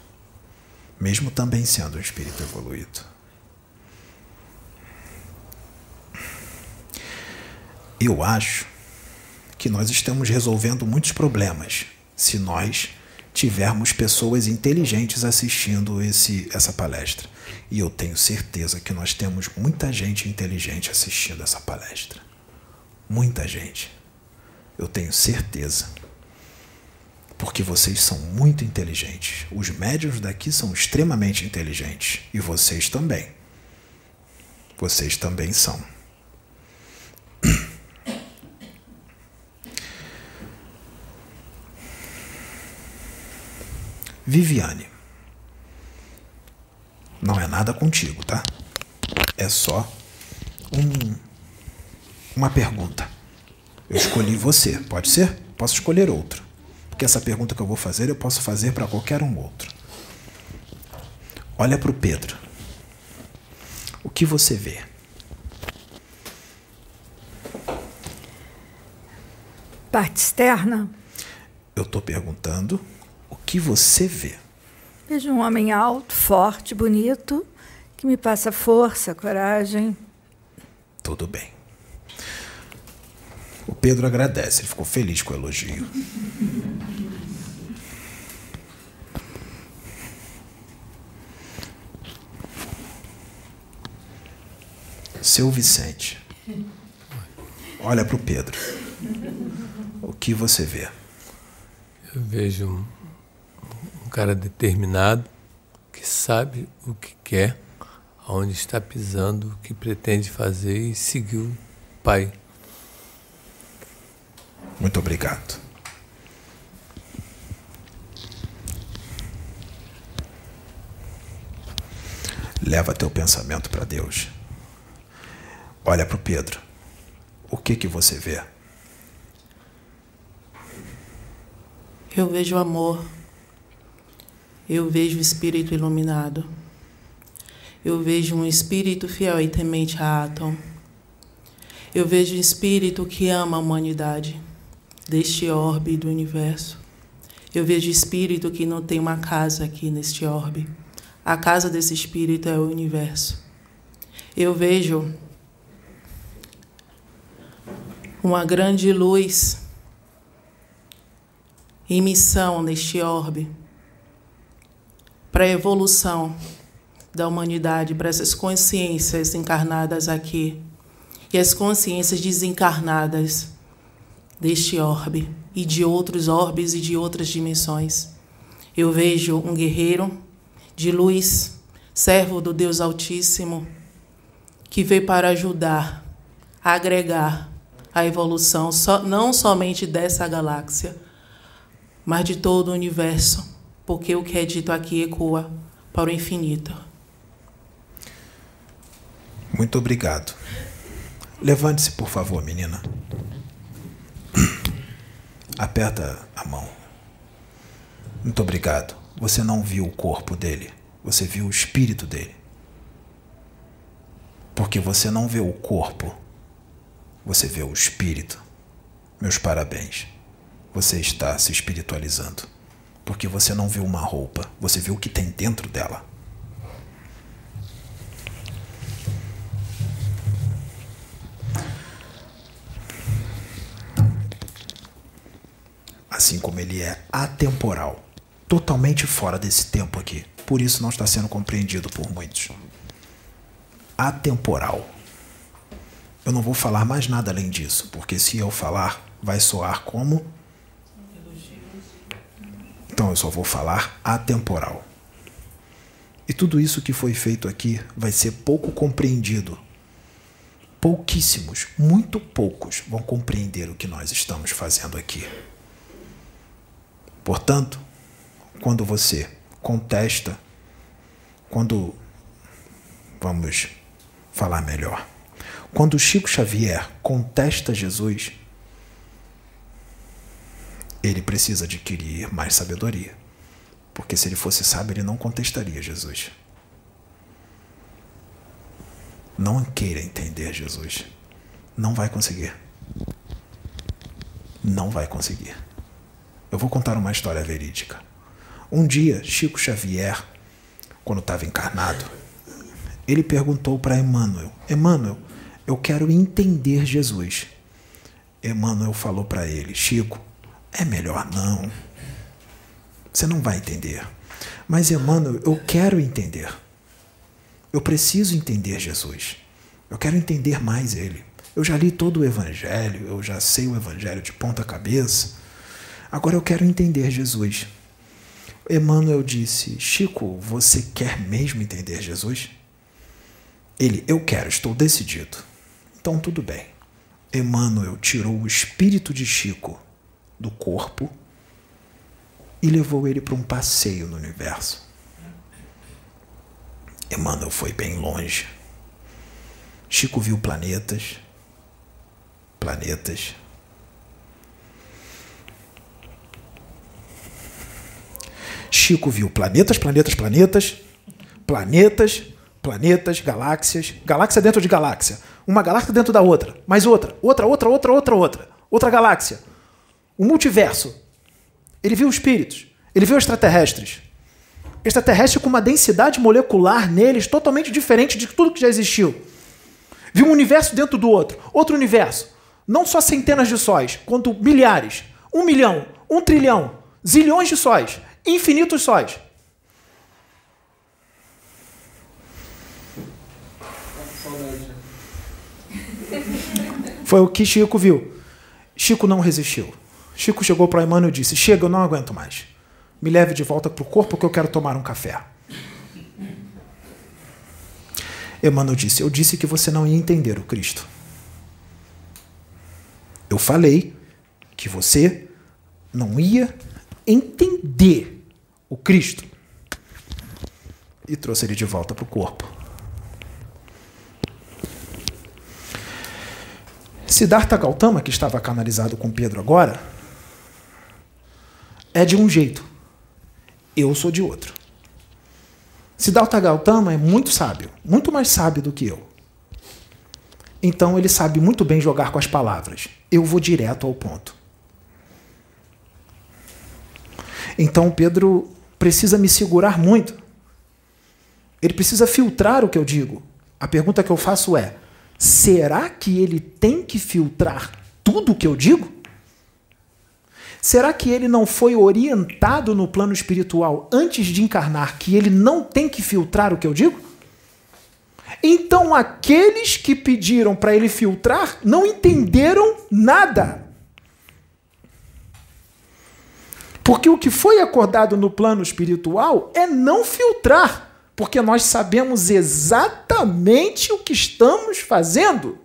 mesmo também sendo um espírito evoluído. Eu acho que nós estamos resolvendo muitos problemas se nós tivermos pessoas inteligentes assistindo esse, essa palestra. E eu tenho certeza que nós temos muita gente inteligente assistindo essa palestra. Muita gente. Eu tenho certeza. Porque vocês são muito inteligentes. Os médios daqui são extremamente inteligentes. E vocês também. Vocês também são. Viviane. Não é nada contigo, tá? É só um, uma pergunta. Eu escolhi você, pode ser? Posso escolher outro. Porque essa pergunta que eu vou fazer eu posso fazer para qualquer um outro. Olha para o Pedro. O que você vê? Parte externa? Eu estou perguntando o que você vê. Vejo um homem alto, forte, bonito, que me passa força, coragem. Tudo bem. Pedro agradece, ele ficou feliz com o elogio. Seu Vicente, olha para o Pedro. O que você vê? Eu vejo um um cara determinado que sabe o que quer, aonde está pisando, o que pretende fazer e seguir o Pai. Muito obrigado. Leva teu pensamento para Deus. Olha para o Pedro. O que que você vê? Eu vejo amor eu vejo o espírito iluminado. Eu vejo um espírito fiel e temente a Atom. Eu vejo um espírito que ama a humanidade, deste orbe do universo. Eu vejo espírito que não tem uma casa aqui neste orbe. A casa desse espírito é o universo. Eu vejo uma grande luz em missão neste orbe para a evolução da humanidade, para essas consciências encarnadas aqui e as consciências desencarnadas deste orbe e de outros orbes e de outras dimensões. Eu vejo um guerreiro de luz, servo do Deus Altíssimo, que veio para ajudar a agregar a evolução não somente dessa galáxia, mas de todo o universo porque o que é dito aqui ecoa para o infinito. Muito obrigado. Levante-se, por favor, menina. Aperta a mão. Muito obrigado. Você não viu o corpo dele, você viu o espírito dele. Porque você não vê o corpo, você vê o espírito. Meus parabéns. Você está se espiritualizando. Porque você não viu uma roupa, você viu o que tem dentro dela. Assim como ele é atemporal, totalmente fora desse tempo aqui. Por isso não está sendo compreendido por muitos. Atemporal. Eu não vou falar mais nada além disso, porque se eu falar, vai soar como então eu só vou falar atemporal. E tudo isso que foi feito aqui vai ser pouco compreendido. Pouquíssimos, muito poucos vão compreender o que nós estamos fazendo aqui. Portanto, quando você contesta, quando. Vamos falar melhor. Quando Chico Xavier contesta Jesus, ele precisa adquirir mais sabedoria. Porque se ele fosse sábio, ele não contestaria Jesus. Não queira entender Jesus. Não vai conseguir. Não vai conseguir. Eu vou contar uma história verídica. Um dia, Chico Xavier, quando estava encarnado, ele perguntou para Emmanuel: Emmanuel, eu quero entender Jesus. Emmanuel falou para ele: Chico, é melhor não. Você não vai entender. Mas, Emmanuel, eu quero entender. Eu preciso entender Jesus. Eu quero entender mais Ele. Eu já li todo o Evangelho, eu já sei o Evangelho de ponta cabeça. Agora eu quero entender Jesus. Emmanuel disse: Chico, você quer mesmo entender Jesus? Ele, eu quero, estou decidido. Então tudo bem. Emmanuel tirou o espírito de Chico do corpo e levou ele para um passeio no universo. Emmanuel foi bem longe. Chico viu planetas, planetas. Chico viu planetas, planetas, planetas, planetas, planetas, galáxias, galáxia dentro de galáxia, uma galáxia dentro da outra, mais outra, outra, outra, outra, outra, outra, outra galáxia. O multiverso. Ele viu espíritos, ele viu extraterrestres. Extraterrestre com uma densidade molecular neles totalmente diferente de tudo que já existiu. Viu um universo dentro do outro, outro universo. Não só centenas de sóis, quanto milhares, um milhão, um trilhão, zilhões de sóis, infinitos sóis. Foi o que Chico viu. Chico não resistiu. Chico chegou para Emmanuel e disse: Chega, eu não aguento mais. Me leve de volta para o corpo que eu quero tomar um café. Emmanuel disse: Eu disse que você não ia entender o Cristo. Eu falei que você não ia entender o Cristo. E trouxe ele de volta para o corpo. Siddhartha Gautama, que estava canalizado com Pedro agora, é de um jeito. Eu sou de outro. Siddhartha Gautama é muito sábio, muito mais sábio do que eu. Então ele sabe muito bem jogar com as palavras. Eu vou direto ao ponto. Então Pedro precisa me segurar muito. Ele precisa filtrar o que eu digo. A pergunta que eu faço é: será que ele tem que filtrar tudo o que eu digo? Será que ele não foi orientado no plano espiritual antes de encarnar que ele não tem que filtrar o que eu digo? Então aqueles que pediram para ele filtrar não entenderam nada. Porque o que foi acordado no plano espiritual é não filtrar, porque nós sabemos exatamente o que estamos fazendo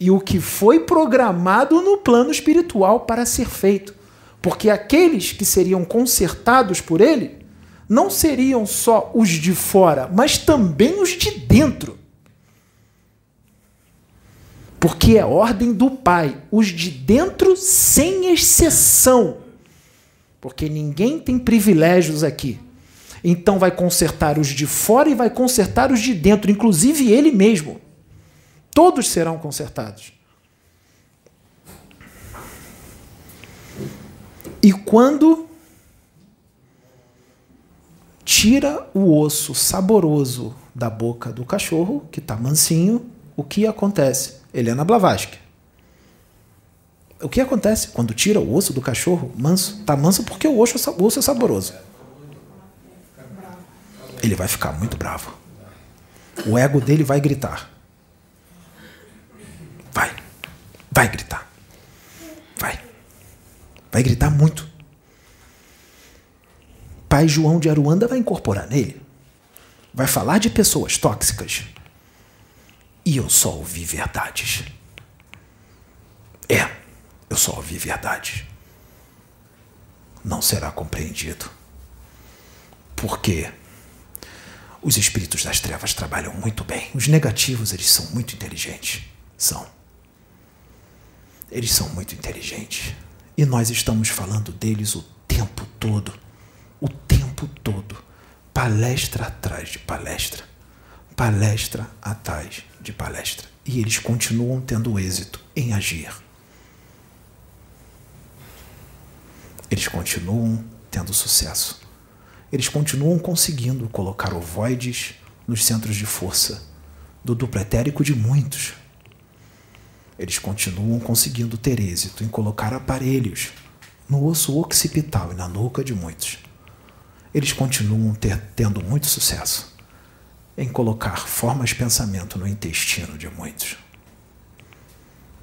e o que foi programado no plano espiritual para ser feito. Porque aqueles que seriam consertados por ele não seriam só os de fora, mas também os de dentro. Porque é ordem do Pai, os de dentro sem exceção. Porque ninguém tem privilégios aqui. Então vai consertar os de fora e vai consertar os de dentro, inclusive ele mesmo. Todos serão consertados. E quando tira o osso saboroso da boca do cachorro, que está mansinho, o que acontece? Helena Blavatsky. O que acontece quando tira o osso do cachorro manso? Está manso porque o osso, o osso é saboroso. Ele vai ficar muito bravo. O ego dele vai gritar. Vai. Vai gritar. Vai. Vai gritar muito. Pai João de Aruanda vai incorporar nele. Vai falar de pessoas tóxicas. E eu só ouvi verdades. É, eu só ouvi verdades. Não será compreendido. Porque os espíritos das trevas trabalham muito bem. Os negativos, eles são muito inteligentes. São. Eles são muito inteligentes. E nós estamos falando deles o tempo todo. O tempo todo. Palestra atrás de palestra. Palestra atrás de palestra. E eles continuam tendo êxito em agir. Eles continuam tendo sucesso. Eles continuam conseguindo colocar ovoides nos centros de força do duplo etérico de muitos eles continuam conseguindo ter êxito em colocar aparelhos no osso occipital e na nuca de muitos. Eles continuam ter, tendo muito sucesso em colocar formas de pensamento no intestino de muitos.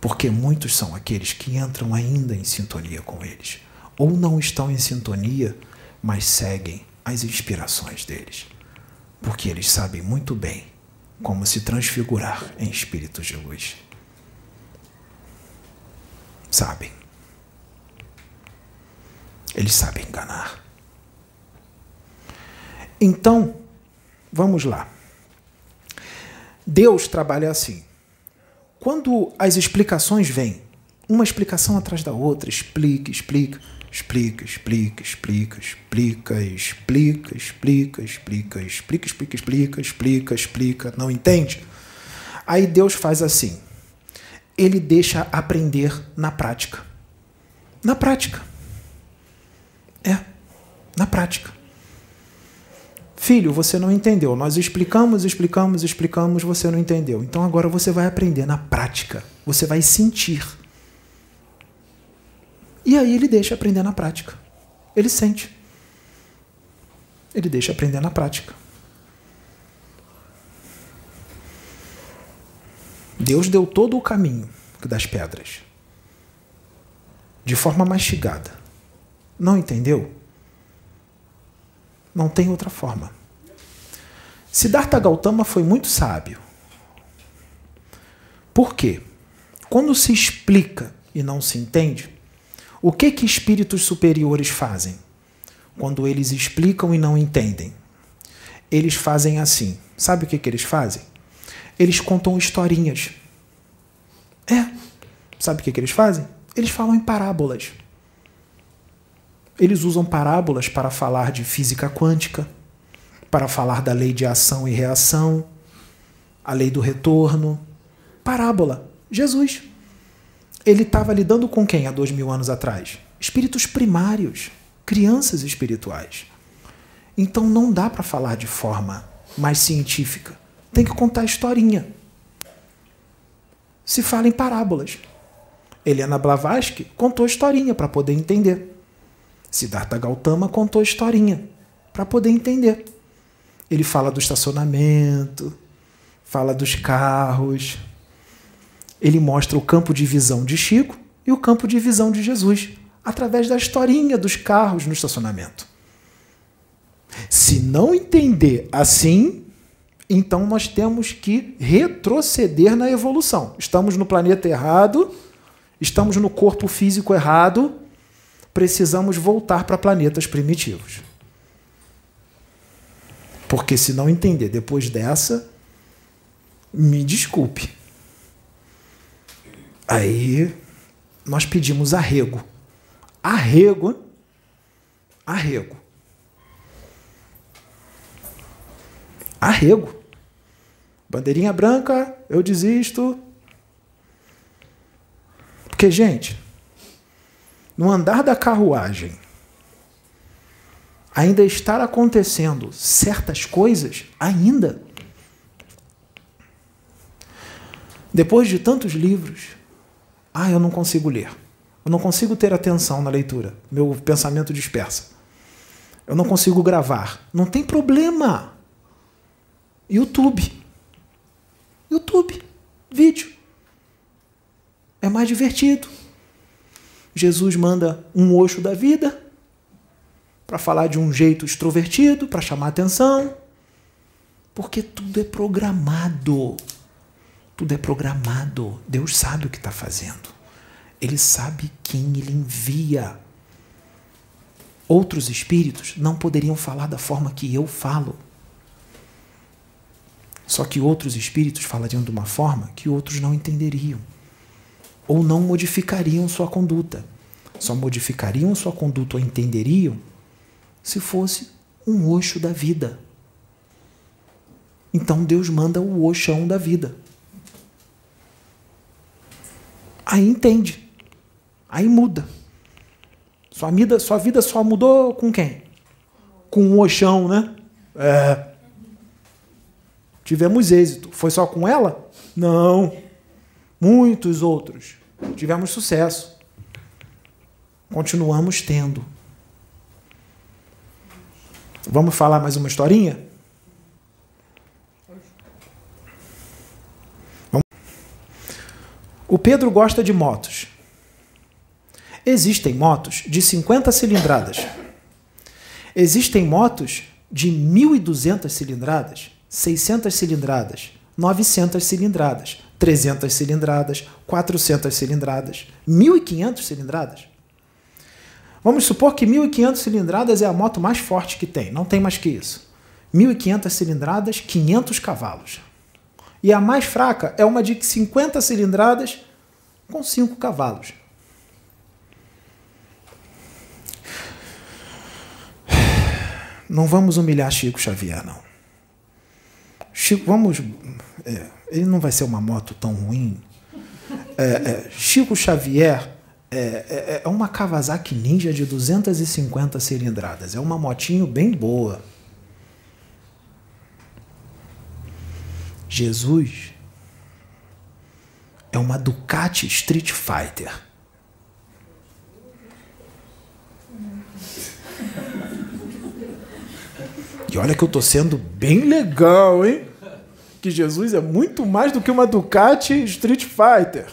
Porque muitos são aqueles que entram ainda em sintonia com eles, ou não estão em sintonia, mas seguem as inspirações deles, porque eles sabem muito bem como se transfigurar em espíritos de luz. Sabem. Eles sabem enganar. Então, vamos lá. Deus trabalha assim. Quando as explicações vêm, uma explicação atrás da outra, explica, explica, explica, explica, explica, explica, explica, explica, explica, explica, explica, explica, explica, explica, não entende? Aí Deus faz assim. Ele deixa aprender na prática. Na prática. É, na prática. Filho, você não entendeu. Nós explicamos, explicamos, explicamos, você não entendeu. Então agora você vai aprender na prática. Você vai sentir. E aí ele deixa aprender na prática. Ele sente. Ele deixa aprender na prática. Deus deu todo o caminho das pedras. De forma mastigada. Não entendeu? Não tem outra forma. Siddhartha Gautama foi muito sábio. Por quê? Quando se explica e não se entende, o que que espíritos superiores fazem? Quando eles explicam e não entendem, eles fazem assim. Sabe o que que eles fazem? Eles contam historinhas. É. Sabe o que que eles fazem? Eles falam em parábolas. Eles usam parábolas para falar de física quântica, para falar da lei de ação e reação, a lei do retorno. Parábola. Jesus. Ele estava lidando com quem há dois mil anos atrás? Espíritos primários, crianças espirituais. Então não dá para falar de forma mais científica. Tem que contar historinha. Se fala em parábolas. Helena Blavatsky contou historinha para poder entender. Siddhartha Gautama contou historinha para poder entender. Ele fala do estacionamento, fala dos carros. Ele mostra o campo de visão de Chico e o campo de visão de Jesus através da historinha dos carros no estacionamento. Se não entender assim, então nós temos que retroceder na evolução. Estamos no planeta errado, estamos no corpo físico errado, precisamos voltar para planetas primitivos. Porque se não entender depois dessa, me desculpe. Aí nós pedimos arrego. Arrego. Arrego. Arrego. Bandeirinha branca, eu desisto. Porque, gente, no andar da carruagem, ainda estar acontecendo certas coisas, ainda. Depois de tantos livros, ah, eu não consigo ler. Eu não consigo ter atenção na leitura. Meu pensamento dispersa. Eu não consigo gravar. Não tem problema. YouTube. YouTube. Vídeo. É mais divertido. Jesus manda um oxo da vida para falar de um jeito extrovertido, para chamar atenção. Porque tudo é programado. Tudo é programado. Deus sabe o que está fazendo. Ele sabe quem ele envia. Outros espíritos não poderiam falar da forma que eu falo. Só que outros espíritos falariam de uma forma que outros não entenderiam ou não modificariam sua conduta. Só modificariam sua conduta ou entenderiam se fosse um oxo da vida. Então Deus manda o oxão da vida. Aí entende. Aí muda. Sua vida, sua vida só mudou com quem? Com um oxão, né? É. Tivemos êxito. Foi só com ela? Não muitos outros. Tivemos sucesso. Continuamos tendo. Vamos falar mais uma historinha? O Pedro gosta de motos. Existem motos de 50 cilindradas. Existem motos de 1.200 cilindradas, 600 cilindradas, 900 cilindradas, 300 cilindradas, 400 cilindradas, 1.500 cilindradas. Vamos supor que 1.500 cilindradas é a moto mais forte que tem, não tem mais que isso. 1.500 cilindradas, 500 cavalos. E a mais fraca é uma de 50 cilindradas com 5 cavalos. Não vamos humilhar Chico Xavier, não. Chico, vamos. É, ele não vai ser uma moto tão ruim. É, é, Chico Xavier é, é, é, uma Kawasaki Ninja de 250 cilindradas. É uma motinho bem boa. Jesus é uma Ducati Street Fighter. E olha que eu tô sendo bem legal, hein? Que Jesus é muito mais do que uma Ducati Street Fighter.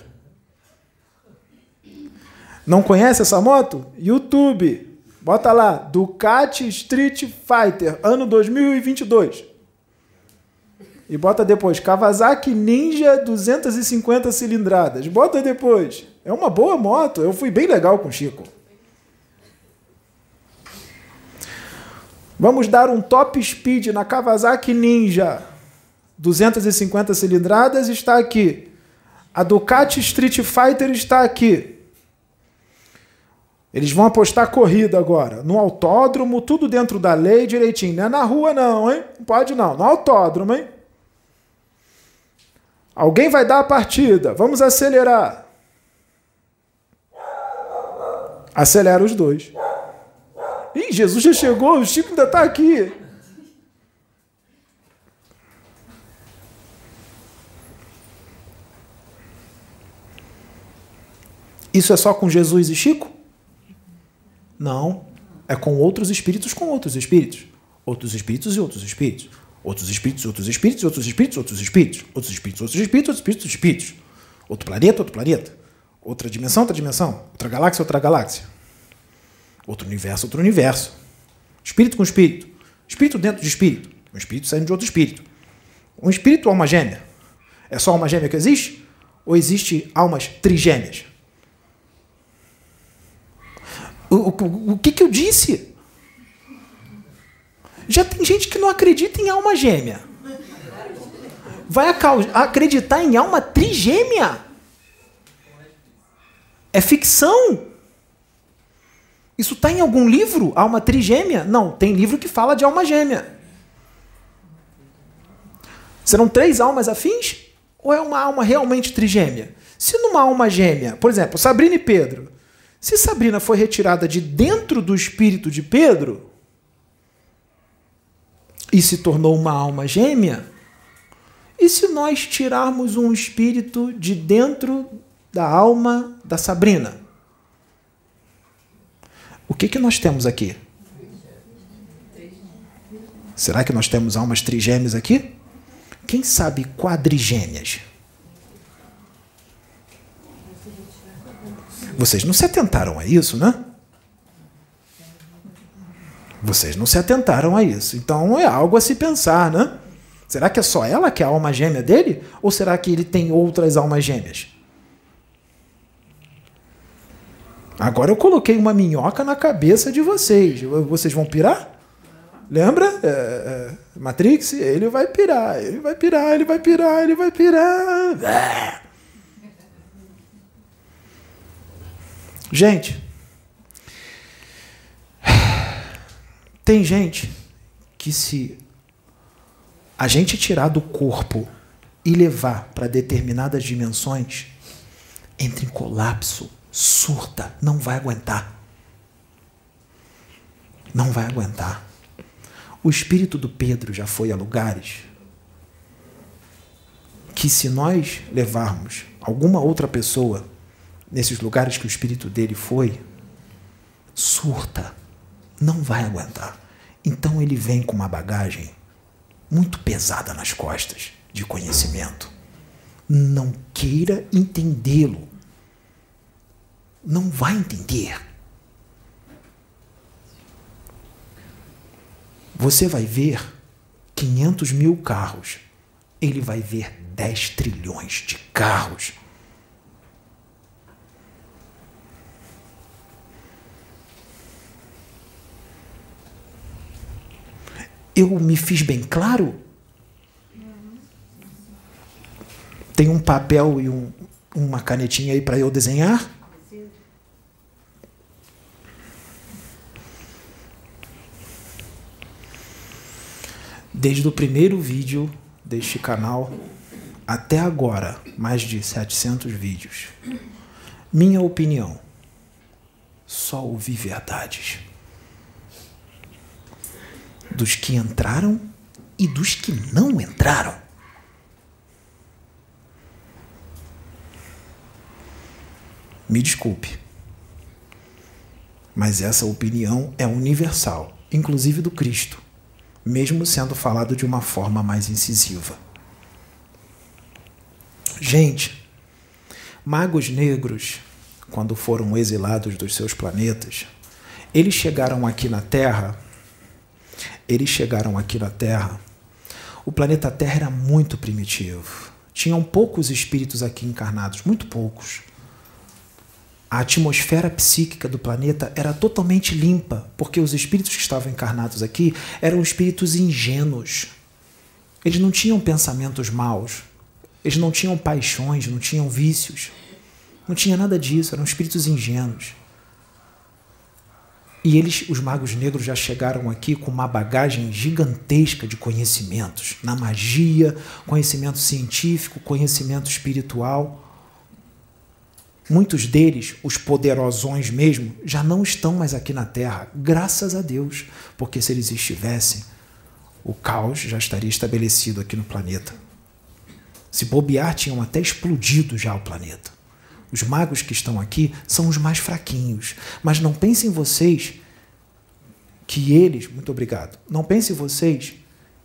Não conhece essa moto? YouTube. Bota lá, Ducati Street Fighter, ano 2022. E bota depois, Kawasaki Ninja 250 cilindradas. Bota depois. É uma boa moto. Eu fui bem legal com o Chico. Vamos dar um top speed na Kawasaki Ninja 250 cilindradas está aqui. A Ducati Street Fighter está aqui. Eles vão apostar corrida agora. No autódromo, tudo dentro da lei, direitinho. Não é na rua, não, hein? Não pode não. No autódromo, hein? Alguém vai dar a partida. Vamos acelerar. Acelera os dois. Ih, Jesus já chegou, o Chico ainda está aqui. Isso é só com Jesus e Chico? Não. É com outros espíritos, com outros espíritos. Outros espíritos e outros espíritos. Outros espíritos, outros espíritos, outros espíritos, outros espíritos. Outros espíritos, outros espíritos, outros espíritos, outros espíritos. Outro planeta, outro planeta. Outra dimensão, outra dimensão. Outra galáxia, outra galáxia. Outro universo, outro universo. Espírito com espírito. Espírito dentro de espírito. Um espírito saindo de outro espírito. Um espírito alma gêmea. É só alma gêmea que existe? Ou existe almas trigêmeas? O, o, o que, que eu disse? Já tem gente que não acredita em alma gêmea. Vai acreditar em alma trigêmea? É ficção? Isso está em algum livro? Alma trigêmea? Não, tem livro que fala de alma gêmea. Serão três almas afins? Ou é uma alma realmente trigêmea? Se numa alma gêmea, por exemplo, Sabrina e Pedro, se Sabrina foi retirada de dentro do espírito de Pedro e se tornou uma alma gêmea, e se nós tirarmos um espírito de dentro da alma da Sabrina? O que, que nós temos aqui? Será que nós temos almas trigêmeas aqui? Quem sabe quadrigêmeas? Vocês não se atentaram a isso, né? Vocês não se atentaram a isso. Então é algo a se pensar, né? Será que é só ela que é a alma gêmea dele? Ou será que ele tem outras almas gêmeas? Agora eu coloquei uma minhoca na cabeça de vocês. Vocês vão pirar? Lembra? É, é, Matrix? Ele vai pirar, ele vai pirar, ele vai pirar, ele vai pirar. É. Gente, tem gente que se a gente tirar do corpo e levar para determinadas dimensões, entra em colapso, surta, não vai aguentar. Não vai aguentar. O espírito do Pedro já foi a lugares que, se nós levarmos alguma outra pessoa nesses lugares que o espírito dele foi, surta, não vai aguentar. Então ele vem com uma bagagem muito pesada nas costas de conhecimento. Não queira entendê-lo. Não vai entender. Você vai ver 500 mil carros. Ele vai ver 10 trilhões de carros. Eu me fiz bem claro? Tem um papel e um, uma canetinha aí para eu desenhar? Desde o primeiro vídeo deste canal até agora, mais de 700 vídeos. Minha opinião, só ouvi verdades dos que entraram e dos que não entraram. Me desculpe, mas essa opinião é universal, inclusive do Cristo, mesmo sendo falado de uma forma mais incisiva. Gente, magos negros, quando foram exilados dos seus planetas, eles chegaram aqui na Terra eles chegaram aqui na Terra, o planeta Terra era muito primitivo. Tinham poucos espíritos aqui encarnados, muito poucos. A atmosfera psíquica do planeta era totalmente limpa, porque os espíritos que estavam encarnados aqui eram espíritos ingênuos. Eles não tinham pensamentos maus, eles não tinham paixões, não tinham vícios, não tinha nada disso, eram espíritos ingênuos. E eles, os magos negros, já chegaram aqui com uma bagagem gigantesca de conhecimentos na magia, conhecimento científico, conhecimento espiritual. Muitos deles, os poderosões mesmo, já não estão mais aqui na Terra, graças a Deus, porque se eles estivessem, o caos já estaria estabelecido aqui no planeta. Se bobear, tinham até explodido já o planeta. Os magos que estão aqui são os mais fraquinhos. Mas não pensem vocês que eles, muito obrigado, não pensem vocês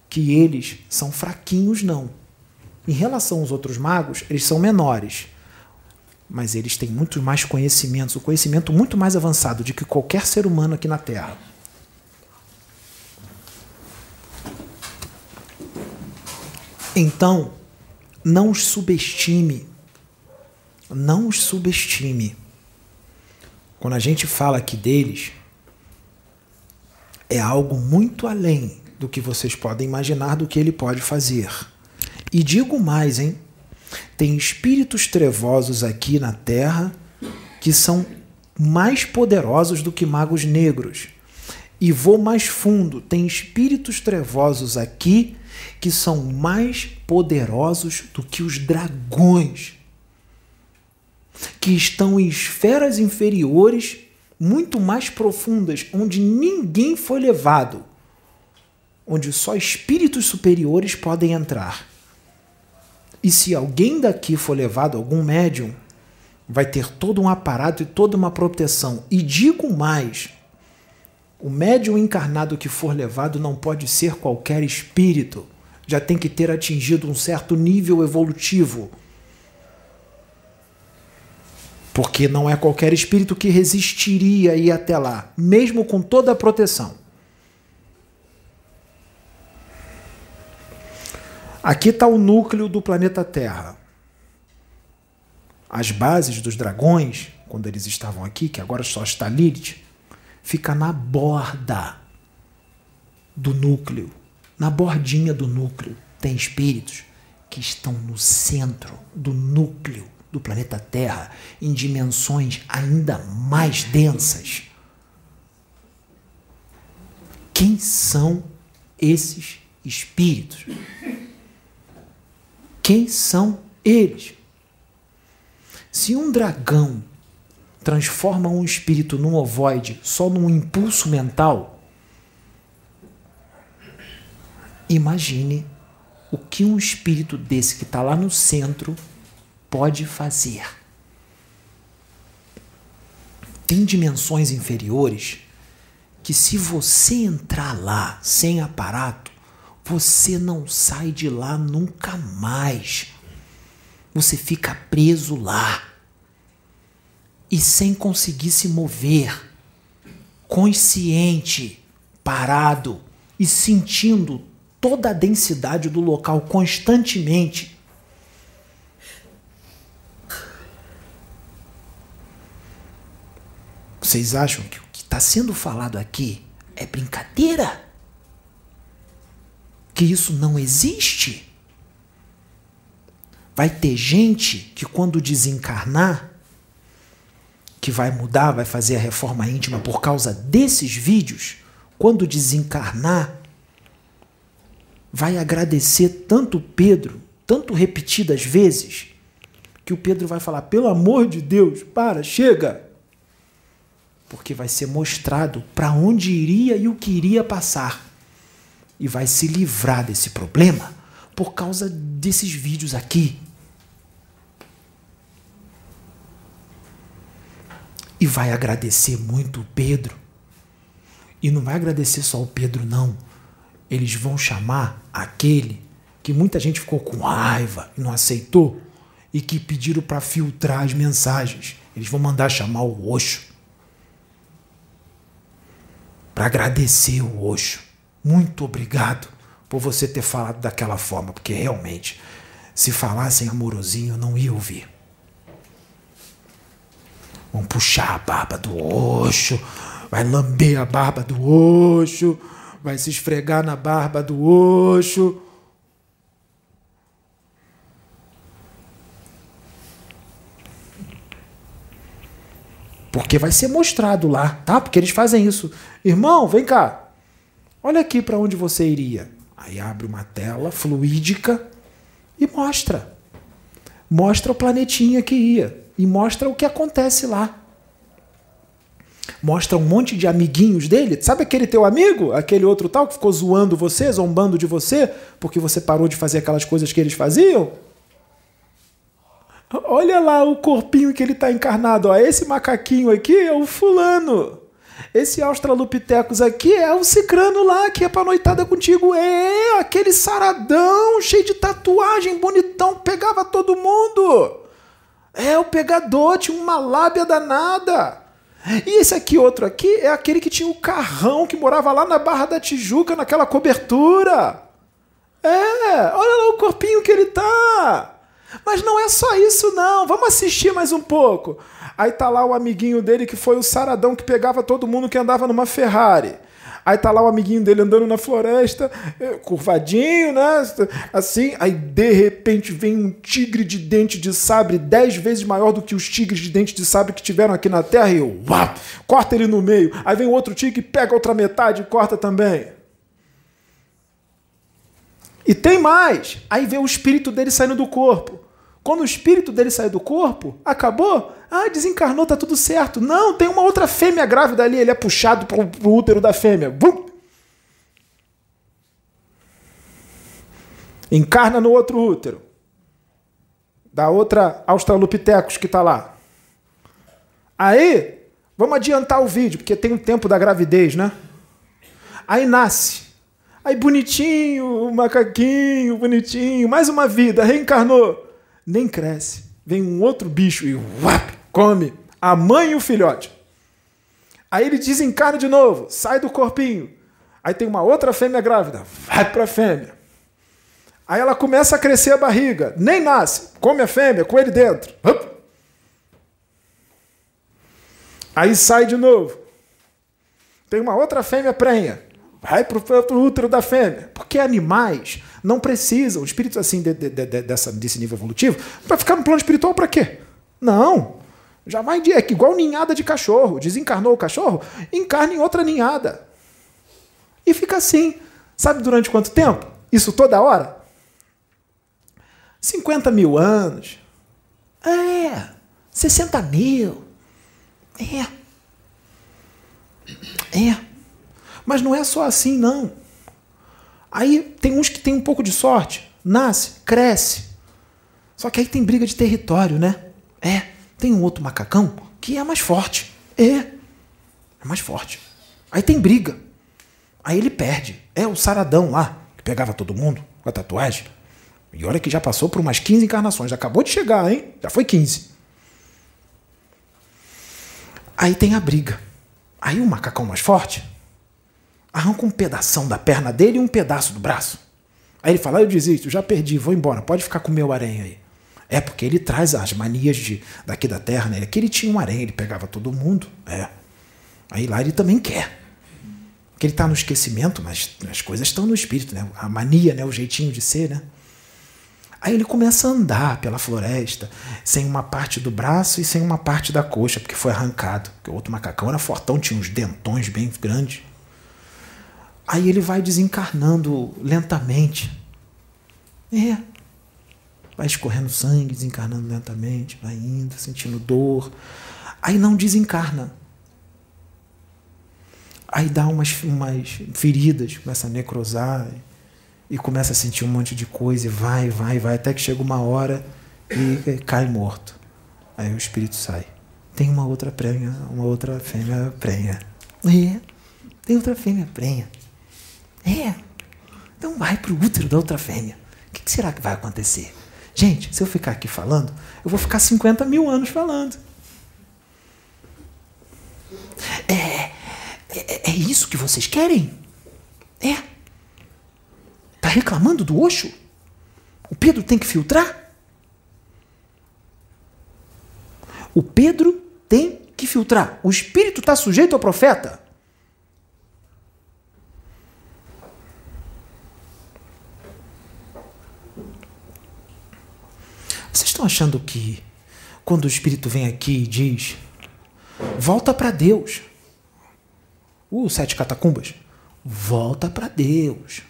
que eles são fraquinhos, não. Em relação aos outros magos, eles são menores. Mas eles têm muito mais conhecimentos, o um conhecimento muito mais avançado de que qualquer ser humano aqui na Terra. Então, não os subestime não os subestime. Quando a gente fala aqui deles, é algo muito além do que vocês podem imaginar do que ele pode fazer. E digo mais, hein? Tem espíritos trevosos aqui na Terra que são mais poderosos do que magos negros. E vou mais fundo: tem espíritos trevosos aqui que são mais poderosos do que os dragões que estão em esferas inferiores, muito mais profundas, onde ninguém foi levado, onde só espíritos superiores podem entrar. E se alguém daqui for levado, algum médium, vai ter todo um aparato e toda uma proteção. E digo mais: o médium encarnado que for levado não pode ser qualquer espírito, já tem que ter atingido um certo nível evolutivo porque não é qualquer espírito que resistiria ir até lá, mesmo com toda a proteção. Aqui está o núcleo do planeta Terra. As bases dos dragões, quando eles estavam aqui, que agora só está Lilith, fica na borda do núcleo, na bordinha do núcleo. Tem espíritos que estão no centro do núcleo do planeta Terra em dimensões ainda mais densas. Quem são esses espíritos? Quem são eles? Se um dragão transforma um espírito num ovoide só num impulso mental, imagine o que um espírito desse que está lá no centro pode fazer. Tem dimensões inferiores que, se você entrar lá sem aparato, você não sai de lá nunca mais. você fica preso lá e sem conseguir se mover, consciente, parado e sentindo toda a densidade do local constantemente. Vocês acham que o que está sendo falado aqui é brincadeira? Que isso não existe? Vai ter gente que, quando desencarnar, que vai mudar, vai fazer a reforma íntima por causa desses vídeos, quando desencarnar, vai agradecer tanto Pedro, tanto repetidas vezes, que o Pedro vai falar: pelo amor de Deus, para, chega. Porque vai ser mostrado para onde iria e o que iria passar. E vai se livrar desse problema por causa desses vídeos aqui. E vai agradecer muito o Pedro. E não vai agradecer só o Pedro, não eles vão chamar aquele que muita gente ficou com raiva e não aceitou e que pediram para filtrar as mensagens. Eles vão mandar chamar o Oxo para agradecer o Oxo. Muito obrigado por você ter falado daquela forma, porque realmente, se falassem amorosinho, eu não ia ouvir. Vão puxar a barba do Oxo, vai lamber a barba do Oxo vai se esfregar na barba do Oxo. Porque vai ser mostrado lá, tá? Porque eles fazem isso. Irmão, vem cá. Olha aqui para onde você iria. Aí abre uma tela fluídica e mostra. Mostra o planetinha que ia. E mostra o que acontece lá mostra um monte de amiguinhos dele. Sabe aquele teu amigo? Aquele outro tal que ficou zoando você, zombando de você, porque você parou de fazer aquelas coisas que eles faziam? Olha lá o corpinho que ele está encarnado. Ó. Esse macaquinho aqui é o fulano. Esse Australopithecus aqui é o cicrano lá que é pra noitada contigo. É, aquele saradão, cheio de tatuagem, bonitão, pegava todo mundo. É o pegador, tinha uma lábia danada. E esse aqui, outro aqui, é aquele que tinha o carrão que morava lá na Barra da Tijuca, naquela cobertura. É, olha lá o corpinho que ele tá. Mas não é só isso, não. Vamos assistir mais um pouco. Aí tá lá o amiguinho dele que foi o saradão que pegava todo mundo que andava numa Ferrari. Aí tá lá o amiguinho dele andando na floresta, eh, curvadinho, né? Assim, aí de repente vem um tigre de dente de sabre dez vezes maior do que os tigres de dente de sabre que tiveram aqui na Terra e uap, corta ele no meio. Aí vem outro tigre, pega outra metade e corta também. E tem mais. Aí vem o espírito dele saindo do corpo. Quando o espírito dele sai do corpo, acabou? Ah, desencarnou, tá tudo certo. Não, tem uma outra fêmea grávida ali, ele é puxado pro, pro útero da fêmea. Bum! Encarna no outro útero. Da outra Australopithecus que tá lá. Aí, vamos adiantar o vídeo, porque tem o tempo da gravidez, né? Aí nasce. Aí bonitinho, macaquinho, bonitinho, mais uma vida, reencarnou nem cresce. Vem um outro bicho e uap, come a mãe e o filhote. Aí ele desencarna de novo, sai do corpinho. Aí tem uma outra fêmea grávida, vai para a fêmea. Aí ela começa a crescer a barriga, nem nasce, come a fêmea com ele dentro. Aí sai de novo. Tem uma outra fêmea prenha, vai para o útero da fêmea. Porque animais não precisam, espíritos assim de, de, de, dessa, desse nível evolutivo, para ficar no plano espiritual para quê? Não. De, é que igual ninhada de cachorro. Desencarnou o cachorro, encarna em outra ninhada. E fica assim. Sabe durante quanto tempo? Isso toda hora? 50 mil anos. É. 60 mil. É. É. Mas não é só assim, não. Aí tem uns que tem um pouco de sorte, nasce, cresce. Só que aí tem briga de território, né? É, tem um outro macacão que é mais forte. É, é mais forte. Aí tem briga. Aí ele perde. É o saradão lá, que pegava todo mundo com a tatuagem. E olha que já passou por umas 15 encarnações, acabou de chegar, hein? Já foi 15. Aí tem a briga. Aí o macacão mais forte arranca um pedação da perna dele e um pedaço do braço. Aí ele fala: ah, Eu desisto, já perdi, vou embora, pode ficar com o meu aranha aí. É porque ele traz as manias de, daqui da terra, né? Aqui ele tinha um aranha, ele pegava todo mundo. É. Aí lá ele também quer. Porque ele está no esquecimento, mas as coisas estão no espírito, né? A mania, né? O jeitinho de ser, né? Aí ele começa a andar pela floresta, sem uma parte do braço e sem uma parte da coxa, porque foi arrancado. Porque o outro macacão era fortão, tinha uns dentões bem grandes. Aí ele vai desencarnando lentamente. É. Vai escorrendo sangue, desencarnando lentamente, vai indo, sentindo dor. Aí não desencarna. Aí dá umas, umas feridas, começa a necrosar e começa a sentir um monte de coisa e vai, vai, vai, até que chega uma hora e cai morto. Aí o espírito sai. Tem uma outra prenha, uma outra fêmea prenha. É, tem outra fêmea prenha. É, então vai para o útero da outra fêmea. O que, que será que vai acontecer? Gente, se eu ficar aqui falando, eu vou ficar 50 mil anos falando. É, é, é isso que vocês querem? É. Está reclamando do Oxo? O Pedro tem que filtrar? O Pedro tem que filtrar. O espírito está sujeito ao profeta? Vocês estão achando que quando o espírito vem aqui e diz: volta para Deus. Uh, sete catacumbas. Volta para Deus.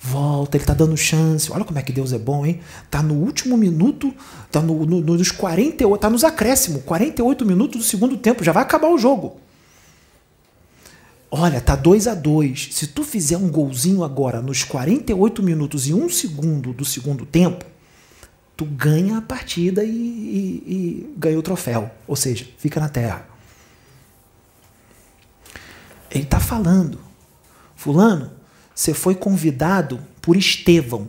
Volta, ele está dando chance. Olha como é que Deus é bom, hein? Tá no último minuto, tá no, no, nos 48, tá nos acréscimos, 48 minutos do segundo tempo, já vai acabar o jogo. Olha, tá 2 a 2 Se tu fizer um golzinho agora nos 48 minutos e um segundo do segundo tempo, tu ganha a partida e, e, e ganha o troféu. Ou seja, fica na terra. Ele está falando. Fulano, você foi convidado por Estevão.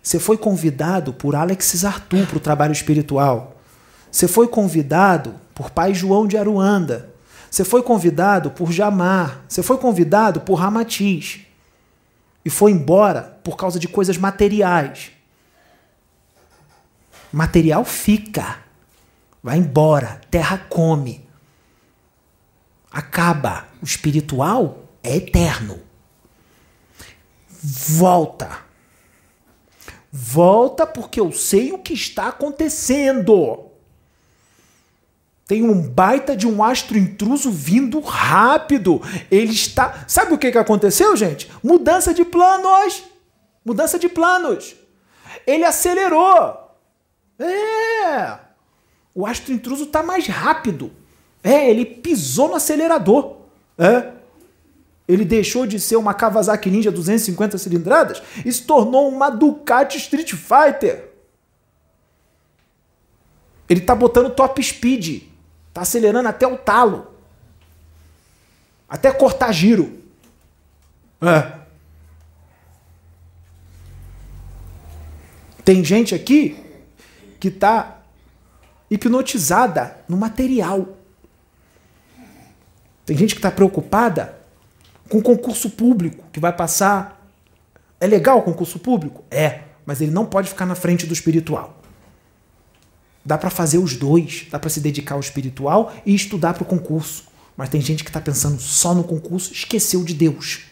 Você foi convidado por Alexis Arthur para o trabalho espiritual. Você foi convidado por Pai João de Aruanda. Você foi convidado por Jamar. Você foi convidado por Ramatiz. E foi embora por causa de coisas materiais. Material fica. Vai embora. Terra come. Acaba. O espiritual é eterno volta. Volta porque eu sei o que está acontecendo. Tem um baita de um astro intruso vindo rápido. Ele está. Sabe o que, que aconteceu, gente? Mudança de planos. Mudança de planos. Ele acelerou. É. O astro intruso está mais rápido. É, ele pisou no acelerador. É. Ele deixou de ser uma Kawasaki Ninja 250 cilindradas e se tornou uma Ducati Street Fighter. Ele está botando top speed, está acelerando até o talo, até cortar giro. É. Tem gente aqui que está hipnotizada no material. Tem gente que está preocupada com concurso público que vai passar. É legal o concurso público? É, mas ele não pode ficar na frente do espiritual. Dá para fazer os dois, dá para se dedicar ao espiritual e estudar para o concurso. Mas tem gente que está pensando só no concurso, esqueceu de Deus.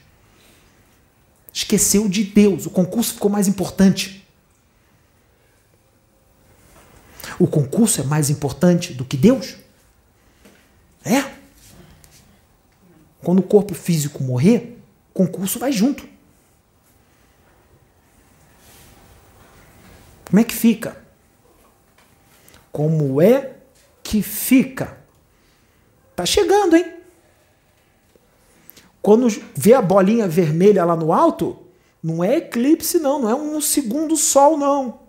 Esqueceu de Deus. O concurso ficou mais importante. O concurso é mais importante do que Deus? É? Quando o corpo físico morrer, o concurso vai junto. Como é que fica? Como é que fica? Tá chegando, hein? Quando vê a bolinha vermelha lá no alto, não é eclipse, não, não é um segundo sol, não.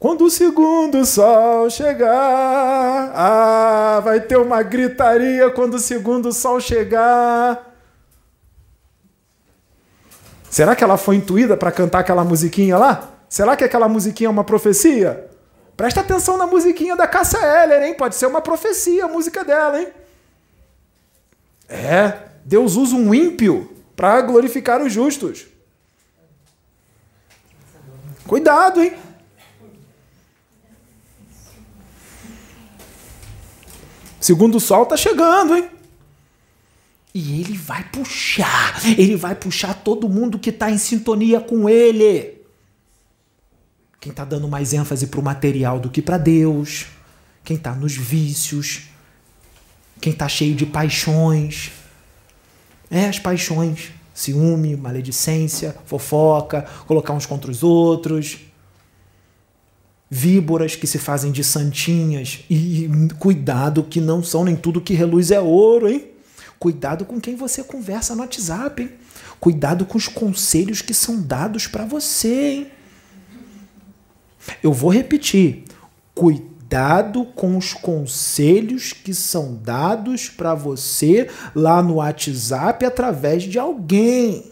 Quando o segundo sol chegar, ah, vai ter uma gritaria quando o segundo sol chegar. Será que ela foi intuída para cantar aquela musiquinha lá? Será que aquela musiquinha é uma profecia? Presta atenção na musiquinha da Cássia Eller, hein? Pode ser uma profecia a música dela, hein? É, Deus usa um ímpio para glorificar os justos. Cuidado, hein? Segundo sol tá chegando, hein? E ele vai puxar, ele vai puxar todo mundo que está em sintonia com ele. Quem está dando mais ênfase para o material do que para Deus, quem está nos vícios, quem está cheio de paixões. É, as paixões. Ciúme, maledicência, fofoca, colocar uns contra os outros. Víboras que se fazem de santinhas. E cuidado que não são nem tudo que reluz é ouro, hein? Cuidado com quem você conversa no WhatsApp, hein? Cuidado com os conselhos que são dados para você, hein? Eu vou repetir. Cuidado com os conselhos que são dados para você lá no WhatsApp através de alguém.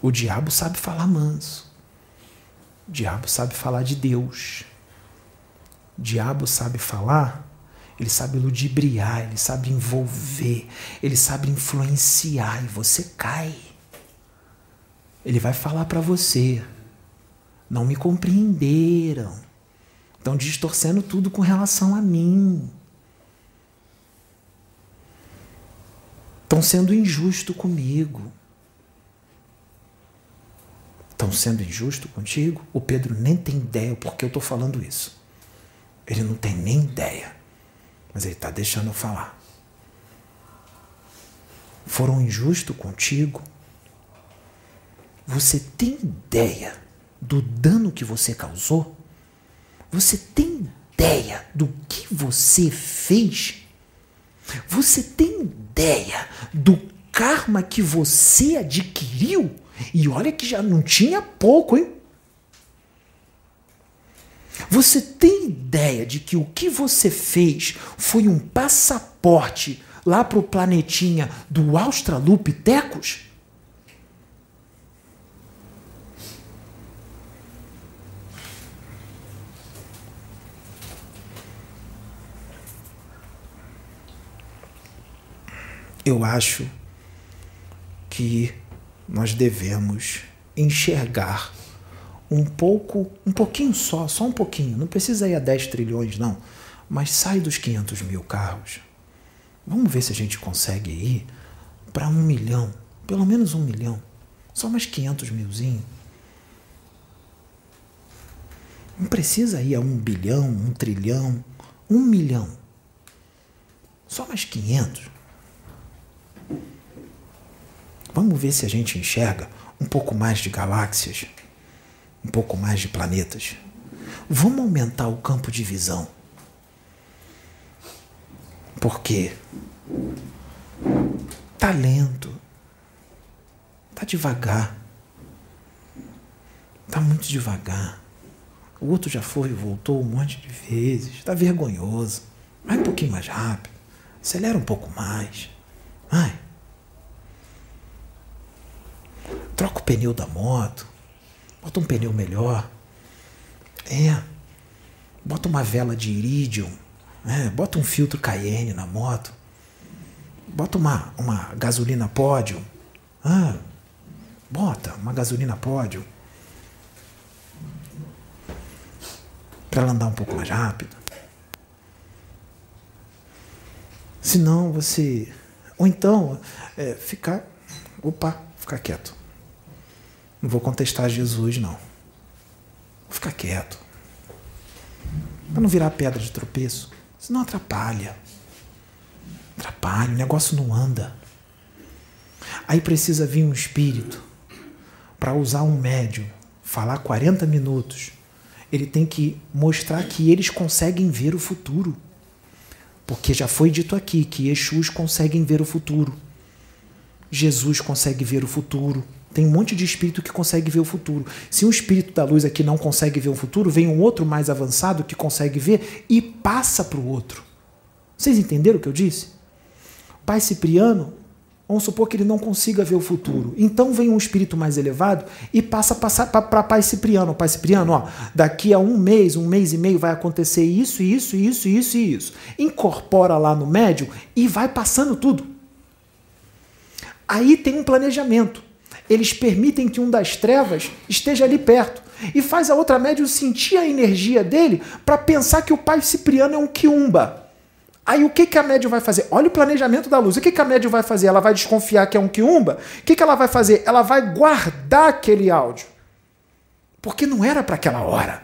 O diabo sabe falar manso. O diabo sabe falar de Deus diabo sabe falar, ele sabe ludibriar, ele sabe envolver, ele sabe influenciar e você cai. Ele vai falar para você: não me compreenderam, estão distorcendo tudo com relação a mim. Estão sendo injusto comigo. Estão sendo injusto contigo? O Pedro nem tem ideia por que eu estou falando isso. Ele não tem nem ideia, mas ele está deixando eu falar. Foram injustos contigo? Você tem ideia do dano que você causou? Você tem ideia do que você fez? Você tem ideia do karma que você adquiriu? E olha que já não tinha pouco, hein? Você tem ideia de que o que você fez foi um passaporte lá para o planetinha do Australopithecus? Eu acho que nós devemos enxergar um pouco, um pouquinho só, só um pouquinho, não precisa ir a 10 trilhões, não, mas sai dos 500 mil carros. Vamos ver se a gente consegue ir para um milhão, pelo menos um milhão, só mais 500 milzinho. Não precisa ir a um bilhão, um trilhão, um milhão. Só mais 500. Vamos ver se a gente enxerga um pouco mais de galáxias um pouco mais de planetas. Vamos aumentar o campo de visão. Porque tá lento, tá devagar, tá muito devagar. O outro já foi e voltou um monte de vezes, tá vergonhoso. Vai um pouquinho mais rápido, acelera um pouco mais. Vai. Troca o pneu da moto. Bota um pneu melhor. É. Bota uma vela de iridium. É. Bota um filtro Cayenne na moto. Bota uma, uma gasolina pódio. Ah, bota uma gasolina pódio. Para ela andar um pouco mais rápido. Senão você. Ou então, é, ficar. Opa, ficar quieto. Não vou contestar Jesus, não. Vou ficar quieto. Para não virar pedra de tropeço. Senão atrapalha. Atrapalha, o negócio não anda. Aí precisa vir um espírito para usar um médium, falar 40 minutos. Ele tem que mostrar que eles conseguem ver o futuro. Porque já foi dito aqui que Exus conseguem ver o futuro. Jesus consegue ver o futuro. Tem um monte de espírito que consegue ver o futuro. Se um espírito da luz aqui não consegue ver o futuro, vem um outro mais avançado que consegue ver e passa para o outro. Vocês entenderam o que eu disse? Pai Cipriano, vamos supor que ele não consiga ver o futuro. Então vem um espírito mais elevado e passa para Pai Cipriano. Pai Cipriano, ó, daqui a um mês, um mês e meio vai acontecer isso, isso, isso, isso e isso. Incorpora lá no médium e vai passando tudo. Aí tem um planejamento. Eles permitem que um das trevas esteja ali perto e faz a outra médium sentir a energia dele para pensar que o pai Cipriano é um quiumba. Aí o que, que a médium vai fazer? Olha o planejamento da luz. O que, que a médium vai fazer? Ela vai desconfiar que é um quiumba? O que, que ela vai fazer? Ela vai guardar aquele áudio. Porque não era para aquela hora.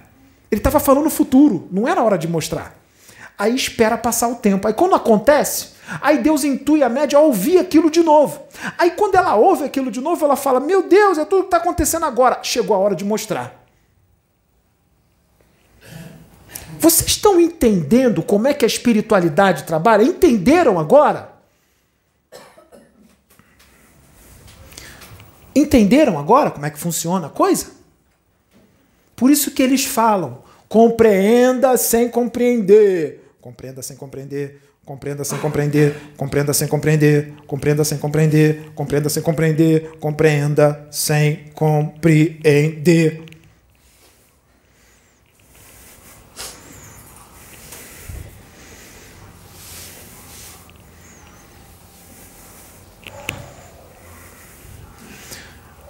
Ele estava falando no futuro, não era hora de mostrar. Aí espera passar o tempo. Aí quando acontece, aí Deus intui a média a ouvir aquilo de novo. Aí quando ela ouve aquilo de novo, ela fala: Meu Deus, é tudo que está acontecendo agora. Chegou a hora de mostrar. Vocês estão entendendo como é que a espiritualidade trabalha? Entenderam agora? Entenderam agora como é que funciona a coisa? Por isso que eles falam: compreenda sem compreender. Compreenda sem compreender. Compreenda sem compreender, compreenda sem compreender, compreenda sem compreender, compreenda sem compreender, compreenda sem compreender.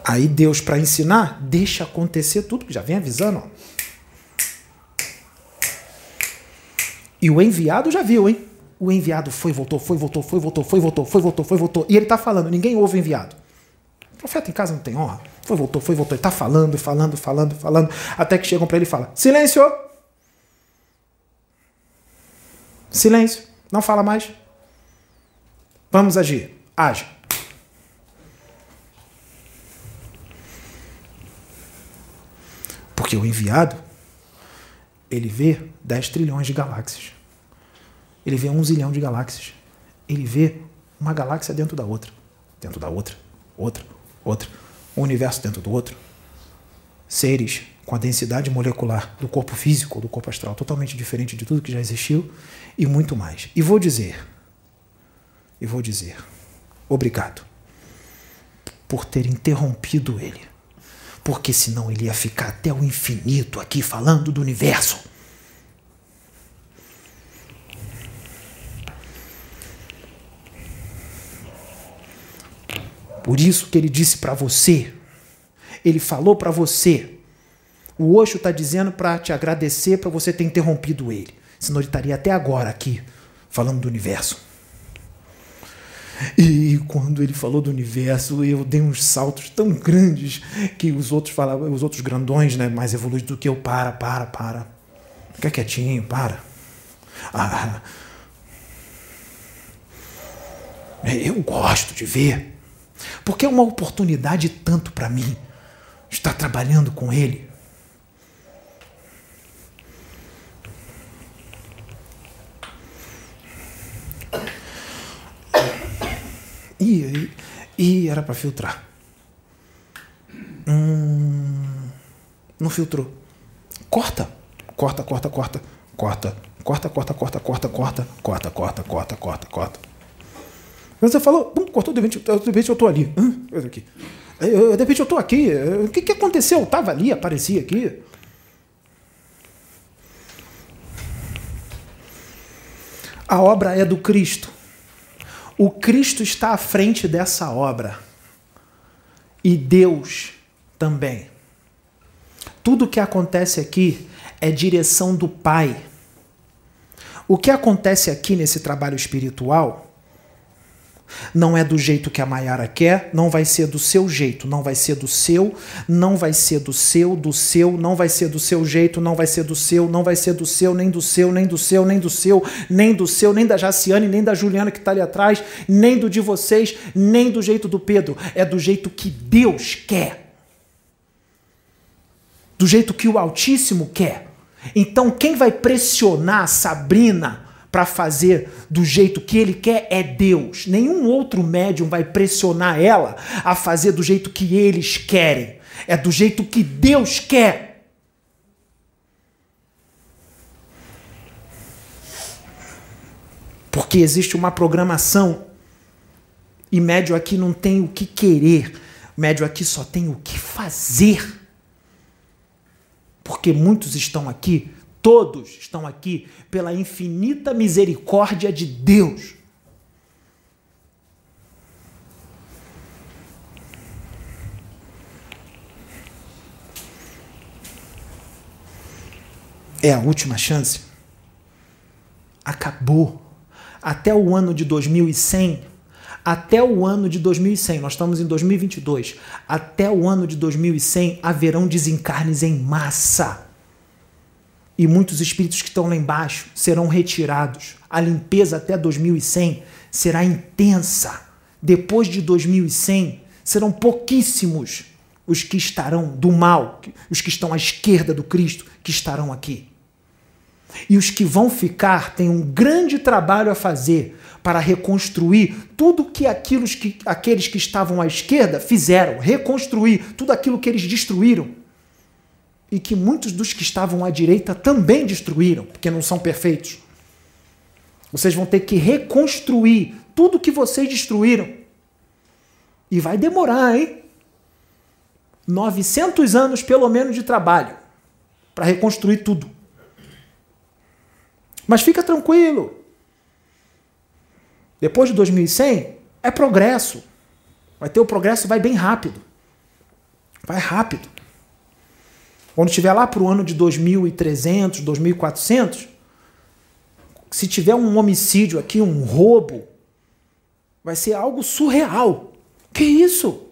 Aí Deus, para ensinar, deixa acontecer tudo, que já vem avisando. Ó. E o enviado já viu, hein? O enviado foi, voltou, foi, voltou, foi, voltou, foi, voltou, foi, voltou, foi, voltou. E ele está falando, ninguém ouve o enviado. O profeta em casa não tem honra. Foi, voltou, foi, voltou. Ele está falando, falando, falando, falando. Até que chegam para ele e falam: Silêncio! Silêncio. Não fala mais. Vamos agir. Age. Porque o enviado, ele vê 10 trilhões de galáxias. Ele vê um zilhão de galáxias. Ele vê uma galáxia dentro da outra, dentro da outra, outra, outra, um universo dentro do outro. Seres com a densidade molecular do corpo físico, do corpo astral, totalmente diferente de tudo que já existiu e muito mais. E vou dizer, e vou dizer, obrigado por ter interrompido ele porque senão ele ia ficar até o infinito aqui falando do universo. Por isso que ele disse para você, ele falou para você. O Osho está dizendo para te agradecer para você ter interrompido ele. Senão ele estaria até agora aqui falando do universo. E quando ele falou do universo, eu dei uns saltos tão grandes que os outros falavam, os outros grandões, né, mais evoluídos do que eu, para, para, para. Fica quietinho, para. Ah, eu gosto de ver, porque é uma oportunidade tanto para mim estar trabalhando com ele. E, e era para filtrar. Hum, não filtrou. Corta. Corta, corta, corta, corta. Corta, corta, corta, corta, corta, corta, corta, corta, corta, corta. Você falou, pum, cortou, de repente, de repente eu tô ali. Hum, aqui. De repente eu tô aqui. O que, que aconteceu? Eu tava ali, apareci aqui. A obra é do Cristo. O Cristo está à frente dessa obra. E Deus também. Tudo que acontece aqui é direção do Pai. O que acontece aqui nesse trabalho espiritual não é do jeito que a Maiara quer, não vai ser do seu jeito, não vai ser do seu, não vai ser do seu, do seu, não vai ser do seu jeito, não vai ser do seu, não vai ser do seu, nem do seu, nem do seu, nem do seu, nem do seu, nem da Jaciane, nem da Juliana que está ali atrás, nem do de vocês, nem do jeito do Pedro. É do jeito que Deus quer. Do jeito que o Altíssimo quer. Então, quem vai pressionar Sabrina para fazer do jeito que ele quer é Deus. Nenhum outro médium vai pressionar ela a fazer do jeito que eles querem. É do jeito que Deus quer. Porque existe uma programação E médio aqui não tem o que querer, médio aqui só tem o que fazer. Porque muitos estão aqui, todos estão aqui pela infinita misericórdia de Deus. É a última chance. Acabou. Até o ano de 2100, até o ano de 2100, nós estamos em 2022, até o ano de 2100 haverão desencarnes em massa. E muitos espíritos que estão lá embaixo serão retirados. A limpeza até 2100 será intensa. Depois de 2100, serão pouquíssimos os que estarão do mal, os que estão à esquerda do Cristo, que estarão aqui. E os que vão ficar têm um grande trabalho a fazer para reconstruir tudo que aqueles que, aqueles que estavam à esquerda fizeram, reconstruir tudo aquilo que eles destruíram. E que muitos dos que estavam à direita também destruíram, porque não são perfeitos. Vocês vão ter que reconstruir tudo que vocês destruíram. E vai demorar, hein? 900 anos pelo menos de trabalho para reconstruir tudo. Mas fica tranquilo. Depois de 2100 é progresso. Vai ter o progresso, vai bem rápido. Vai rápido. Quando estiver lá para o ano de 2300, 2400, se tiver um homicídio aqui, um roubo, vai ser algo surreal. Que isso?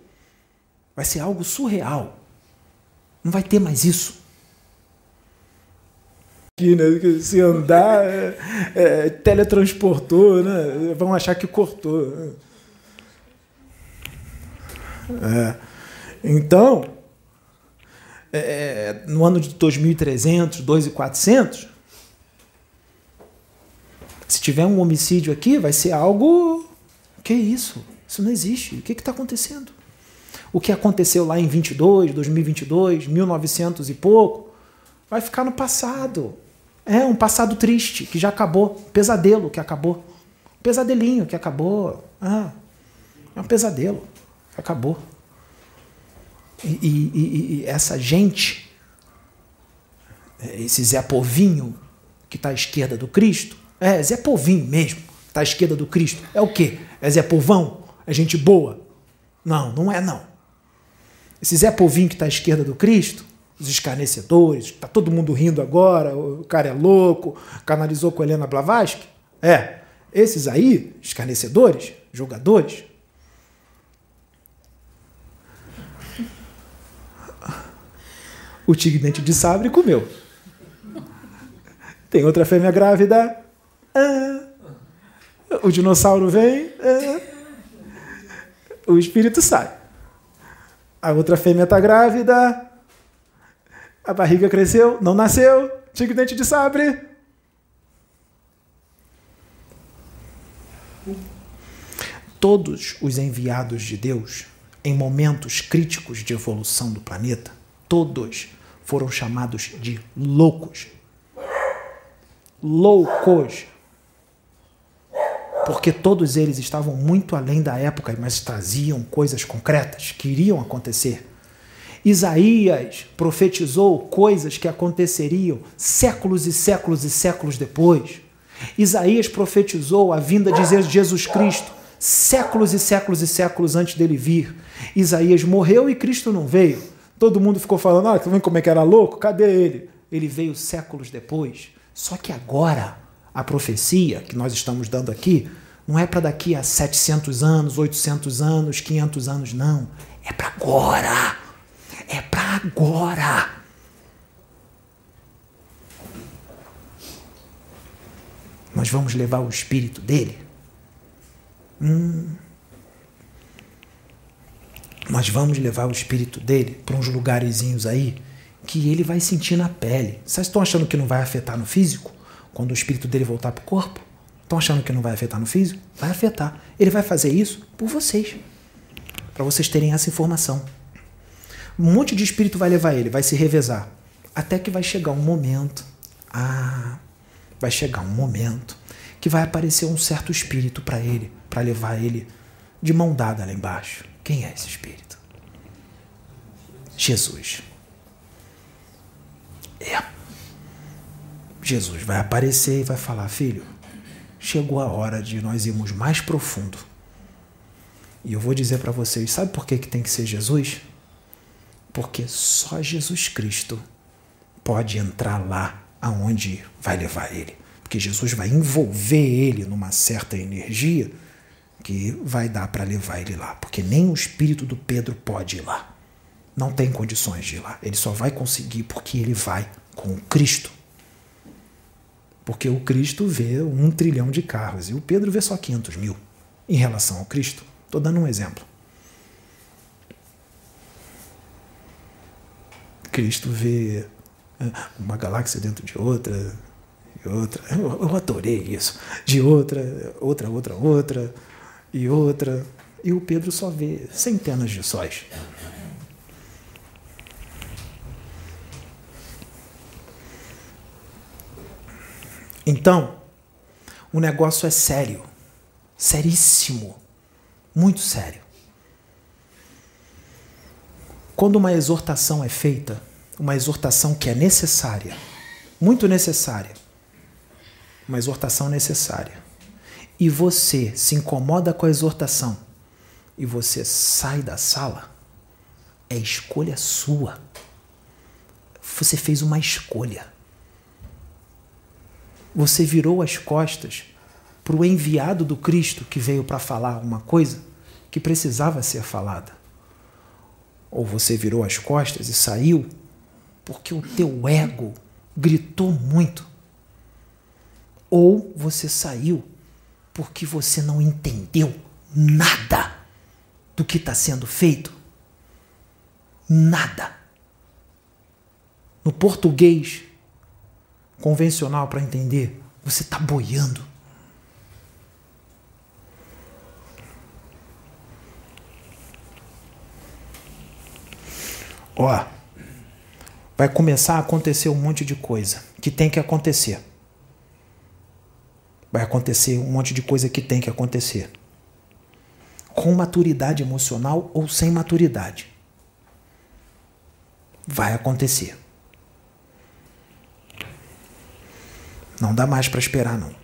Vai ser algo surreal. Não vai ter mais isso aqui, né? Se andar, é, é, teletransportou, né? Vão achar que cortou. É. Então, é, no ano de 2300, 2400, se tiver um homicídio aqui, vai ser algo. Que isso? Isso não existe. O que está acontecendo? O que aconteceu lá em 22, 2022, 1900 e pouco, vai ficar no passado. É um passado triste que já acabou, pesadelo que acabou, pesadelinho que acabou. Ah, é um pesadelo acabou. E, e, e essa gente, esse Zé Povinho que está à esquerda do Cristo, é Zé Povinho mesmo, está à esquerda do Cristo. É o quê? É Zé Povão? É gente boa? Não, não é não. Esse Zé Povinho que está à esquerda do Cristo os escarnecedores, está todo mundo rindo agora, o cara é louco, canalizou com Helena Blavatsky. É, esses aí, escarnecedores, jogadores, o tigre dente de sabre comeu. Tem outra fêmea grávida. Ah. O dinossauro vem. Ah. O espírito sai. A outra fêmea está grávida. A barriga cresceu, não nasceu, tigre dente de sabre. Todos os enviados de Deus, em momentos críticos de evolução do planeta, todos foram chamados de loucos. Loucos. Porque todos eles estavam muito além da época, mas traziam coisas concretas que iriam acontecer Isaías profetizou coisas que aconteceriam séculos e séculos e séculos depois. Isaías profetizou a vinda de Jesus Cristo séculos e séculos e séculos antes dele vir. Isaías morreu e Cristo não veio. Todo mundo ficou falando: ah, vendo como é que era louco? Cadê ele? Ele veio séculos depois. Só que agora, a profecia que nós estamos dando aqui não é para daqui a 700 anos, 800 anos, 500 anos, não. É para agora é para agora. Nós vamos levar o espírito dele. Hum. Nós vamos levar o espírito dele para uns lugarzinhos aí que ele vai sentir na pele. Vocês estão achando que não vai afetar no físico? Quando o espírito dele voltar para o corpo? Estão achando que não vai afetar no físico? Vai afetar. Ele vai fazer isso por vocês. Para vocês terem essa informação. Um monte de espírito vai levar ele, vai se revezar. Até que vai chegar um momento. Ah, vai chegar um momento que vai aparecer um certo espírito para ele, para levar ele de mão dada lá embaixo. Quem é esse espírito? Jesus. É. Jesus vai aparecer e vai falar: Filho, chegou a hora de nós irmos mais profundo. E eu vou dizer para vocês: sabe por que, que tem que ser Jesus? Porque só Jesus Cristo pode entrar lá aonde vai levar ele. Porque Jesus vai envolver ele numa certa energia que vai dar para levar ele lá. Porque nem o espírito do Pedro pode ir lá. Não tem condições de ir lá. Ele só vai conseguir porque ele vai com Cristo. Porque o Cristo vê um trilhão de carros e o Pedro vê só 500 mil em relação ao Cristo. Estou dando um exemplo. Cristo vê uma galáxia dentro de outra, e outra. Eu, eu adorei isso. De outra, outra, outra, outra, e outra. E o Pedro só vê centenas de sóis. Então, o negócio é sério, seríssimo, muito sério. Quando uma exortação é feita, uma exortação que é necessária, muito necessária, uma exortação necessária, e você se incomoda com a exortação e você sai da sala, é escolha sua. Você fez uma escolha. Você virou as costas para o enviado do Cristo que veio para falar uma coisa que precisava ser falada. Ou você virou as costas e saiu porque o teu ego gritou muito. Ou você saiu porque você não entendeu nada do que está sendo feito. Nada. No português convencional para entender, você está boiando. Ó, vai começar a acontecer um monte de coisa que tem que acontecer. Vai acontecer um monte de coisa que tem que acontecer. Com maturidade emocional ou sem maturidade. Vai acontecer. Não dá mais para esperar, não.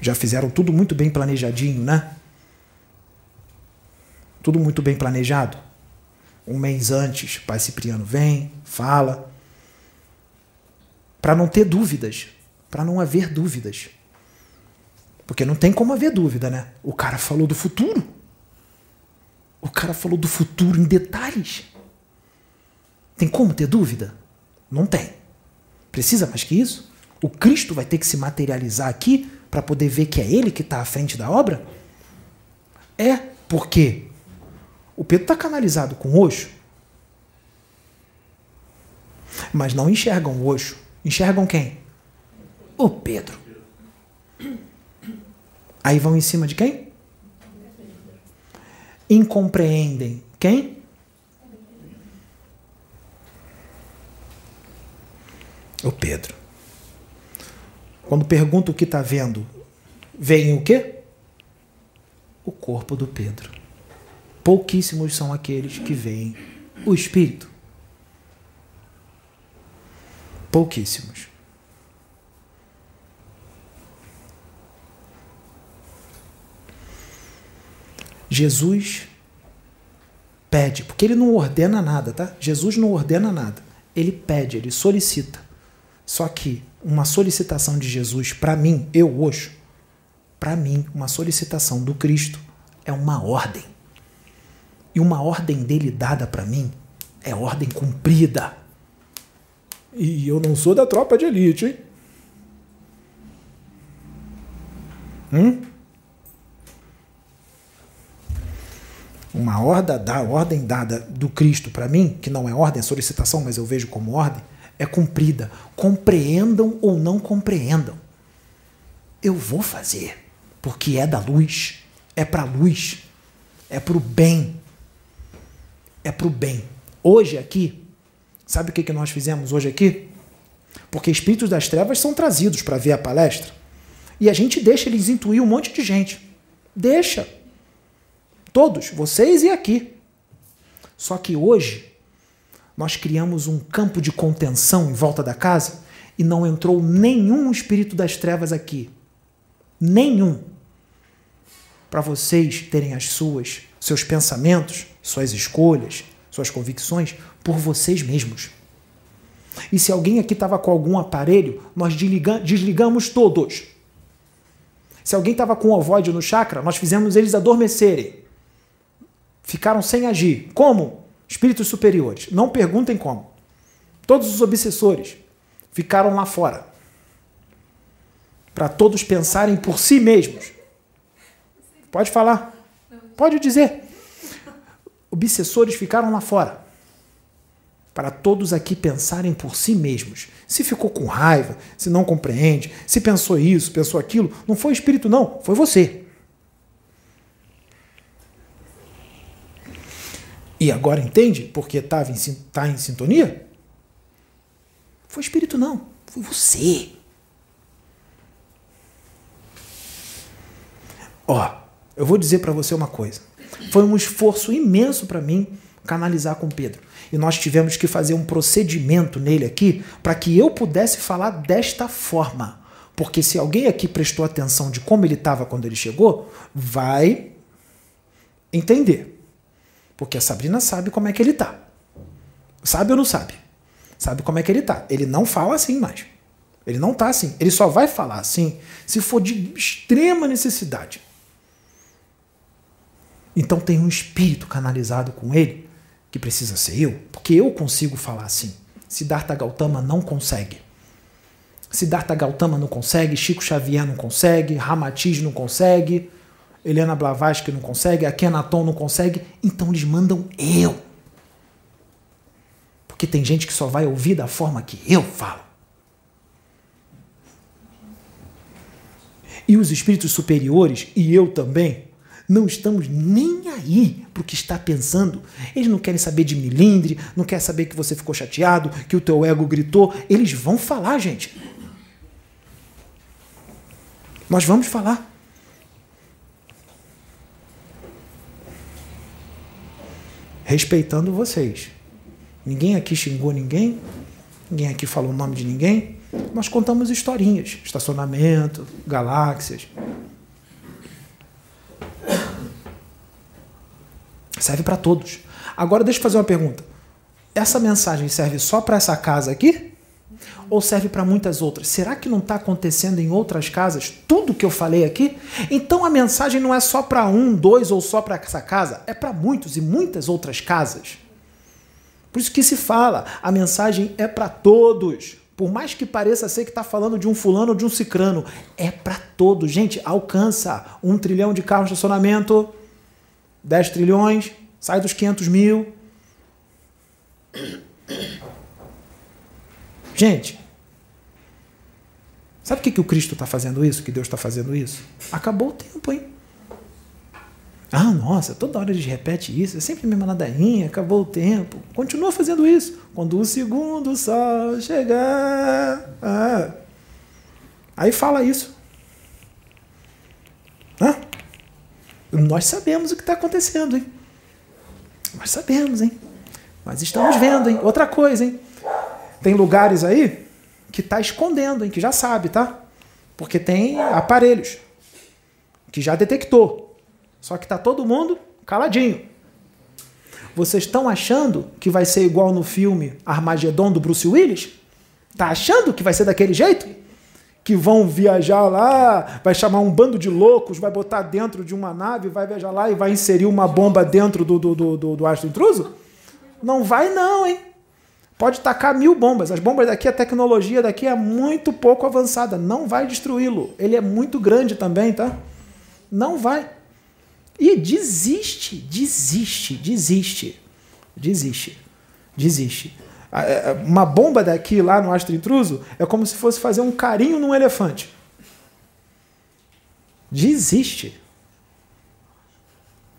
Já fizeram tudo muito bem planejadinho, né? Tudo muito bem planejado. Um mês antes, Pai Cipriano vem, fala. Para não ter dúvidas. Para não haver dúvidas. Porque não tem como haver dúvida, né? O cara falou do futuro. O cara falou do futuro em detalhes. Tem como ter dúvida? Não tem. Precisa mais que isso? O Cristo vai ter que se materializar aqui para poder ver que é ele que está à frente da obra? É porque o Pedro está canalizado com o Oxo, mas não enxergam o Oxo. Enxergam quem? O Pedro. Aí vão em cima de quem? Incompreendem quem? O Pedro. Quando pergunta o que está vendo, vem o quê? O corpo do Pedro. Pouquíssimos são aqueles que veem o Espírito. Pouquíssimos. Jesus pede, porque ele não ordena nada, tá? Jesus não ordena nada. Ele pede, ele solicita. Só que uma solicitação de Jesus para mim, eu hoje, para mim, uma solicitação do Cristo é uma ordem. E uma ordem dele dada para mim é ordem cumprida. E eu não sou da tropa de elite, hein? Hum? Uma ordem, da, ordem dada do Cristo para mim, que não é ordem, é solicitação, mas eu vejo como ordem, é cumprida. Compreendam ou não compreendam. Eu vou fazer, porque é da luz, é para luz, é para o bem. É para o bem. Hoje aqui, sabe o que, que nós fizemos hoje aqui? Porque espíritos das trevas são trazidos para ver a palestra. E a gente deixa eles intuir um monte de gente. Deixa. Todos, vocês e aqui. Só que hoje, nós criamos um campo de contenção em volta da casa e não entrou nenhum espírito das trevas aqui. Nenhum. Para vocês terem as suas, seus pensamentos, suas escolhas, suas convicções por vocês mesmos. E se alguém aqui estava com algum aparelho, nós desligamos todos. Se alguém estava com ovoide no chakra, nós fizemos eles adormecerem. Ficaram sem agir. Como? Espíritos superiores. Não perguntem como. Todos os obsessores ficaram lá fora. Para todos pensarem por si mesmos. Pode falar. Pode dizer. Obsessores ficaram lá fora para todos aqui pensarem por si mesmos. Se ficou com raiva, se não compreende, se pensou isso, pensou aquilo, não foi o espírito, não, foi você. E agora entende porque estava em, tá em sintonia? Foi espírito, não, foi você. Ó, eu vou dizer para você uma coisa. Foi um esforço imenso para mim canalizar com Pedro. E nós tivemos que fazer um procedimento nele aqui para que eu pudesse falar desta forma. Porque se alguém aqui prestou atenção de como ele estava quando ele chegou, vai entender. Porque a Sabrina sabe como é que ele está. Sabe ou não sabe? Sabe como é que ele está. Ele não fala assim mais. Ele não está assim. Ele só vai falar assim se for de extrema necessidade. Então tem um espírito canalizado com ele que precisa ser eu, porque eu consigo falar assim. Siddhartha Gautama não consegue. Siddhartha Gautama não consegue, Chico Xavier não consegue, Ramatiz não consegue, Helena Blavatsky não consegue, Akhenaton não consegue, então eles mandam eu. Porque tem gente que só vai ouvir da forma que eu falo. E os espíritos superiores, e eu também, não estamos nem aí para o que está pensando. Eles não querem saber de milindre, não querem saber que você ficou chateado, que o teu ego gritou. Eles vão falar, gente. Nós vamos falar. Respeitando vocês. Ninguém aqui xingou ninguém, ninguém aqui falou o nome de ninguém. Nós contamos historinhas, estacionamento, galáxias, Serve para todos. Agora deixa eu fazer uma pergunta. Essa mensagem serve só para essa casa aqui? Ou serve para muitas outras? Será que não está acontecendo em outras casas tudo que eu falei aqui? Então a mensagem não é só para um, dois ou só para essa casa, é para muitos e muitas outras casas. Por isso que se fala, a mensagem é para todos. Por mais que pareça ser que está falando de um fulano ou de um cicrano, é para todos. Gente, alcança um trilhão de carros de estacionamento, 10 trilhões, sai dos 500 mil. Gente, sabe por que, que o Cristo está fazendo isso? Que Deus está fazendo isso? Acabou o tempo, hein? Ah, nossa, toda hora eles repetem isso, é sempre a mesma ladainha, acabou o tempo. Continua fazendo isso. Quando o segundo sol chegar. Ah. Aí fala isso. Hã? Nós sabemos o que está acontecendo, hein? Nós sabemos, hein? Nós estamos vendo, hein? Outra coisa, hein? Tem lugares aí que está escondendo, hein? Que já sabe, tá? Porque tem aparelhos que já detectou. Só que está todo mundo caladinho. Vocês estão achando que vai ser igual no filme Armagedon do Bruce Willis? Tá achando que vai ser daquele jeito? Que vão viajar lá, vai chamar um bando de loucos, vai botar dentro de uma nave, vai viajar lá e vai inserir uma bomba dentro do, do, do, do, do astro intruso? Não vai não, hein? Pode tacar mil bombas. As bombas daqui, a tecnologia daqui é muito pouco avançada. Não vai destruí-lo. Ele é muito grande também, tá? Não vai. E desiste, desiste, desiste. Desiste. Desiste. É, uma bomba daqui lá no astro intruso é como se fosse fazer um carinho num elefante. Desiste.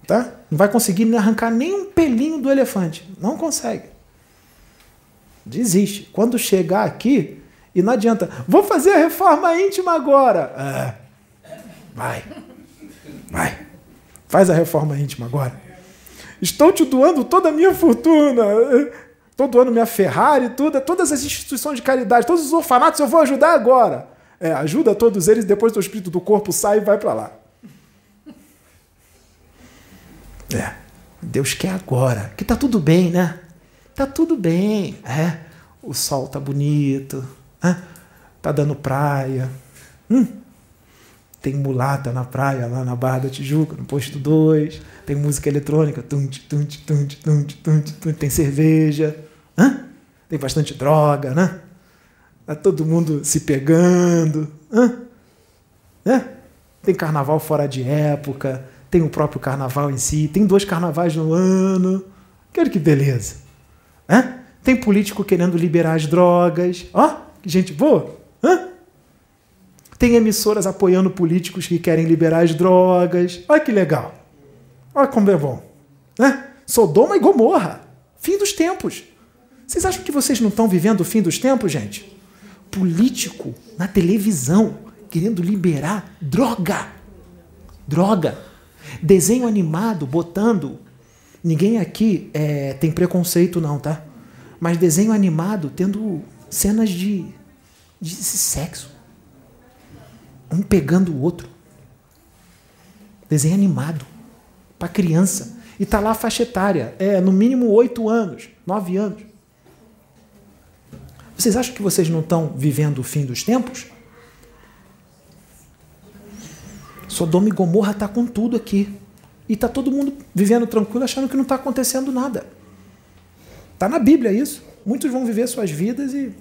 Tá? Não vai conseguir arrancar nem um pelinho do elefante. Não consegue. Desiste. Quando chegar aqui, e não adianta, vou fazer a reforma íntima agora. É, Vai. Vai. Faz a reforma íntima agora. Estou te doando toda a minha fortuna. Estou doando minha Ferrari, tudo, todas as instituições de caridade, todos os orfanatos eu vou ajudar agora. É, ajuda todos eles, depois o espírito do corpo sai e vai para lá. É. Deus quer agora. Que tá tudo bem, né? Tá tudo bem. É. O sol tá bonito. Né? Tá dando praia. Hum. Tem mulata na praia, lá na Barra da Tijuca, no posto 2. Tem música eletrônica. Tunt, tunt, tunt, tunt, tunt, tunt. Tem cerveja. Hã? Tem bastante droga, né? Tá todo mundo se pegando. Hã? É? Tem carnaval fora de época tem o próprio carnaval em si, tem dois carnavais no ano. Olha que beleza. Hã? Tem político querendo liberar as drogas. Ó, que gente boa. Hã? Tem emissoras apoiando políticos que querem liberar as drogas. Olha que legal. Olha como é bom. Hã? Sodoma e Gomorra. Fim dos tempos. Vocês acham que vocês não estão vivendo o fim dos tempos, gente? Político na televisão querendo liberar droga. Droga. Desenho animado botando. Ninguém aqui é, tem preconceito, não, tá? Mas desenho animado tendo cenas de, de sexo. Um pegando o outro. Desenho animado. Para criança. E tá lá a faixa etária. É no mínimo oito anos, nove anos. Vocês acham que vocês não estão vivendo o fim dos tempos? Sodoma e Gomorra está com tudo aqui. E está todo mundo vivendo tranquilo, achando que não está acontecendo nada. Está na Bíblia isso. Muitos vão viver suas vidas e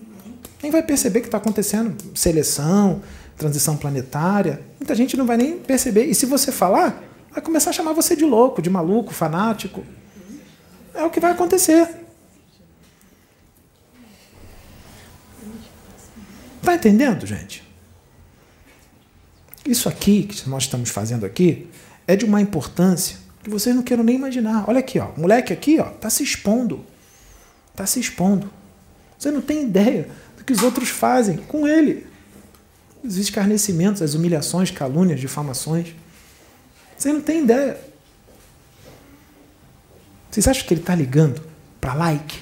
nem vai perceber que está acontecendo seleção, transição planetária. Muita gente não vai nem perceber. E se você falar, vai começar a chamar você de louco, de maluco, fanático. É o que vai acontecer. Está entendendo, gente? Isso aqui que nós estamos fazendo aqui é de uma importância que vocês não queiram nem imaginar. Olha aqui, ó, o moleque aqui, ó, tá se expondo. Tá se expondo. Você não tem ideia do que os outros fazem com ele. Os escarnecimentos, as humilhações, calúnias, difamações. Você não tem ideia. Vocês acham que ele está ligando para like?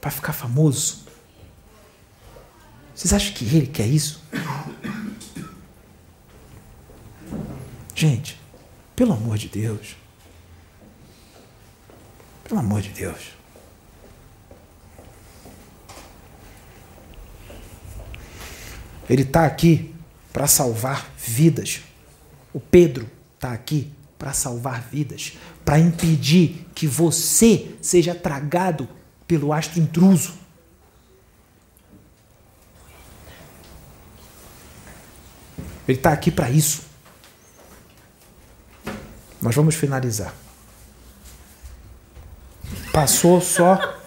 Para ficar famoso? Vocês acham que ele quer isso? Gente, pelo amor de Deus. Pelo amor de Deus. Ele está aqui para salvar vidas. O Pedro está aqui para salvar vidas, para impedir que você seja tragado pelo astro intruso. Ele está aqui para isso. Nós vamos finalizar. Passou só.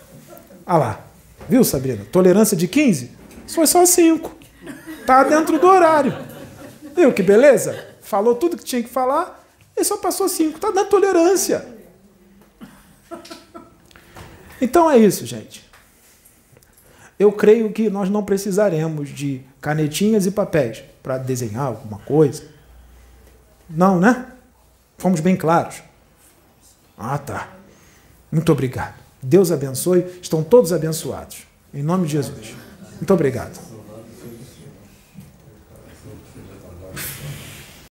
Ah lá. Viu, Sabrina? Tolerância de 15? Foi só 5. Tá dentro do horário. Viu que beleza? Falou tudo que tinha que falar e só passou 5. Tá dando tolerância. Então é isso, gente. Eu creio que nós não precisaremos de canetinhas e papéis para desenhar alguma coisa. Não, né? Fomos bem claros. Ah, tá. Muito obrigado. Deus abençoe. Estão todos abençoados. Em nome de Jesus. Muito obrigado.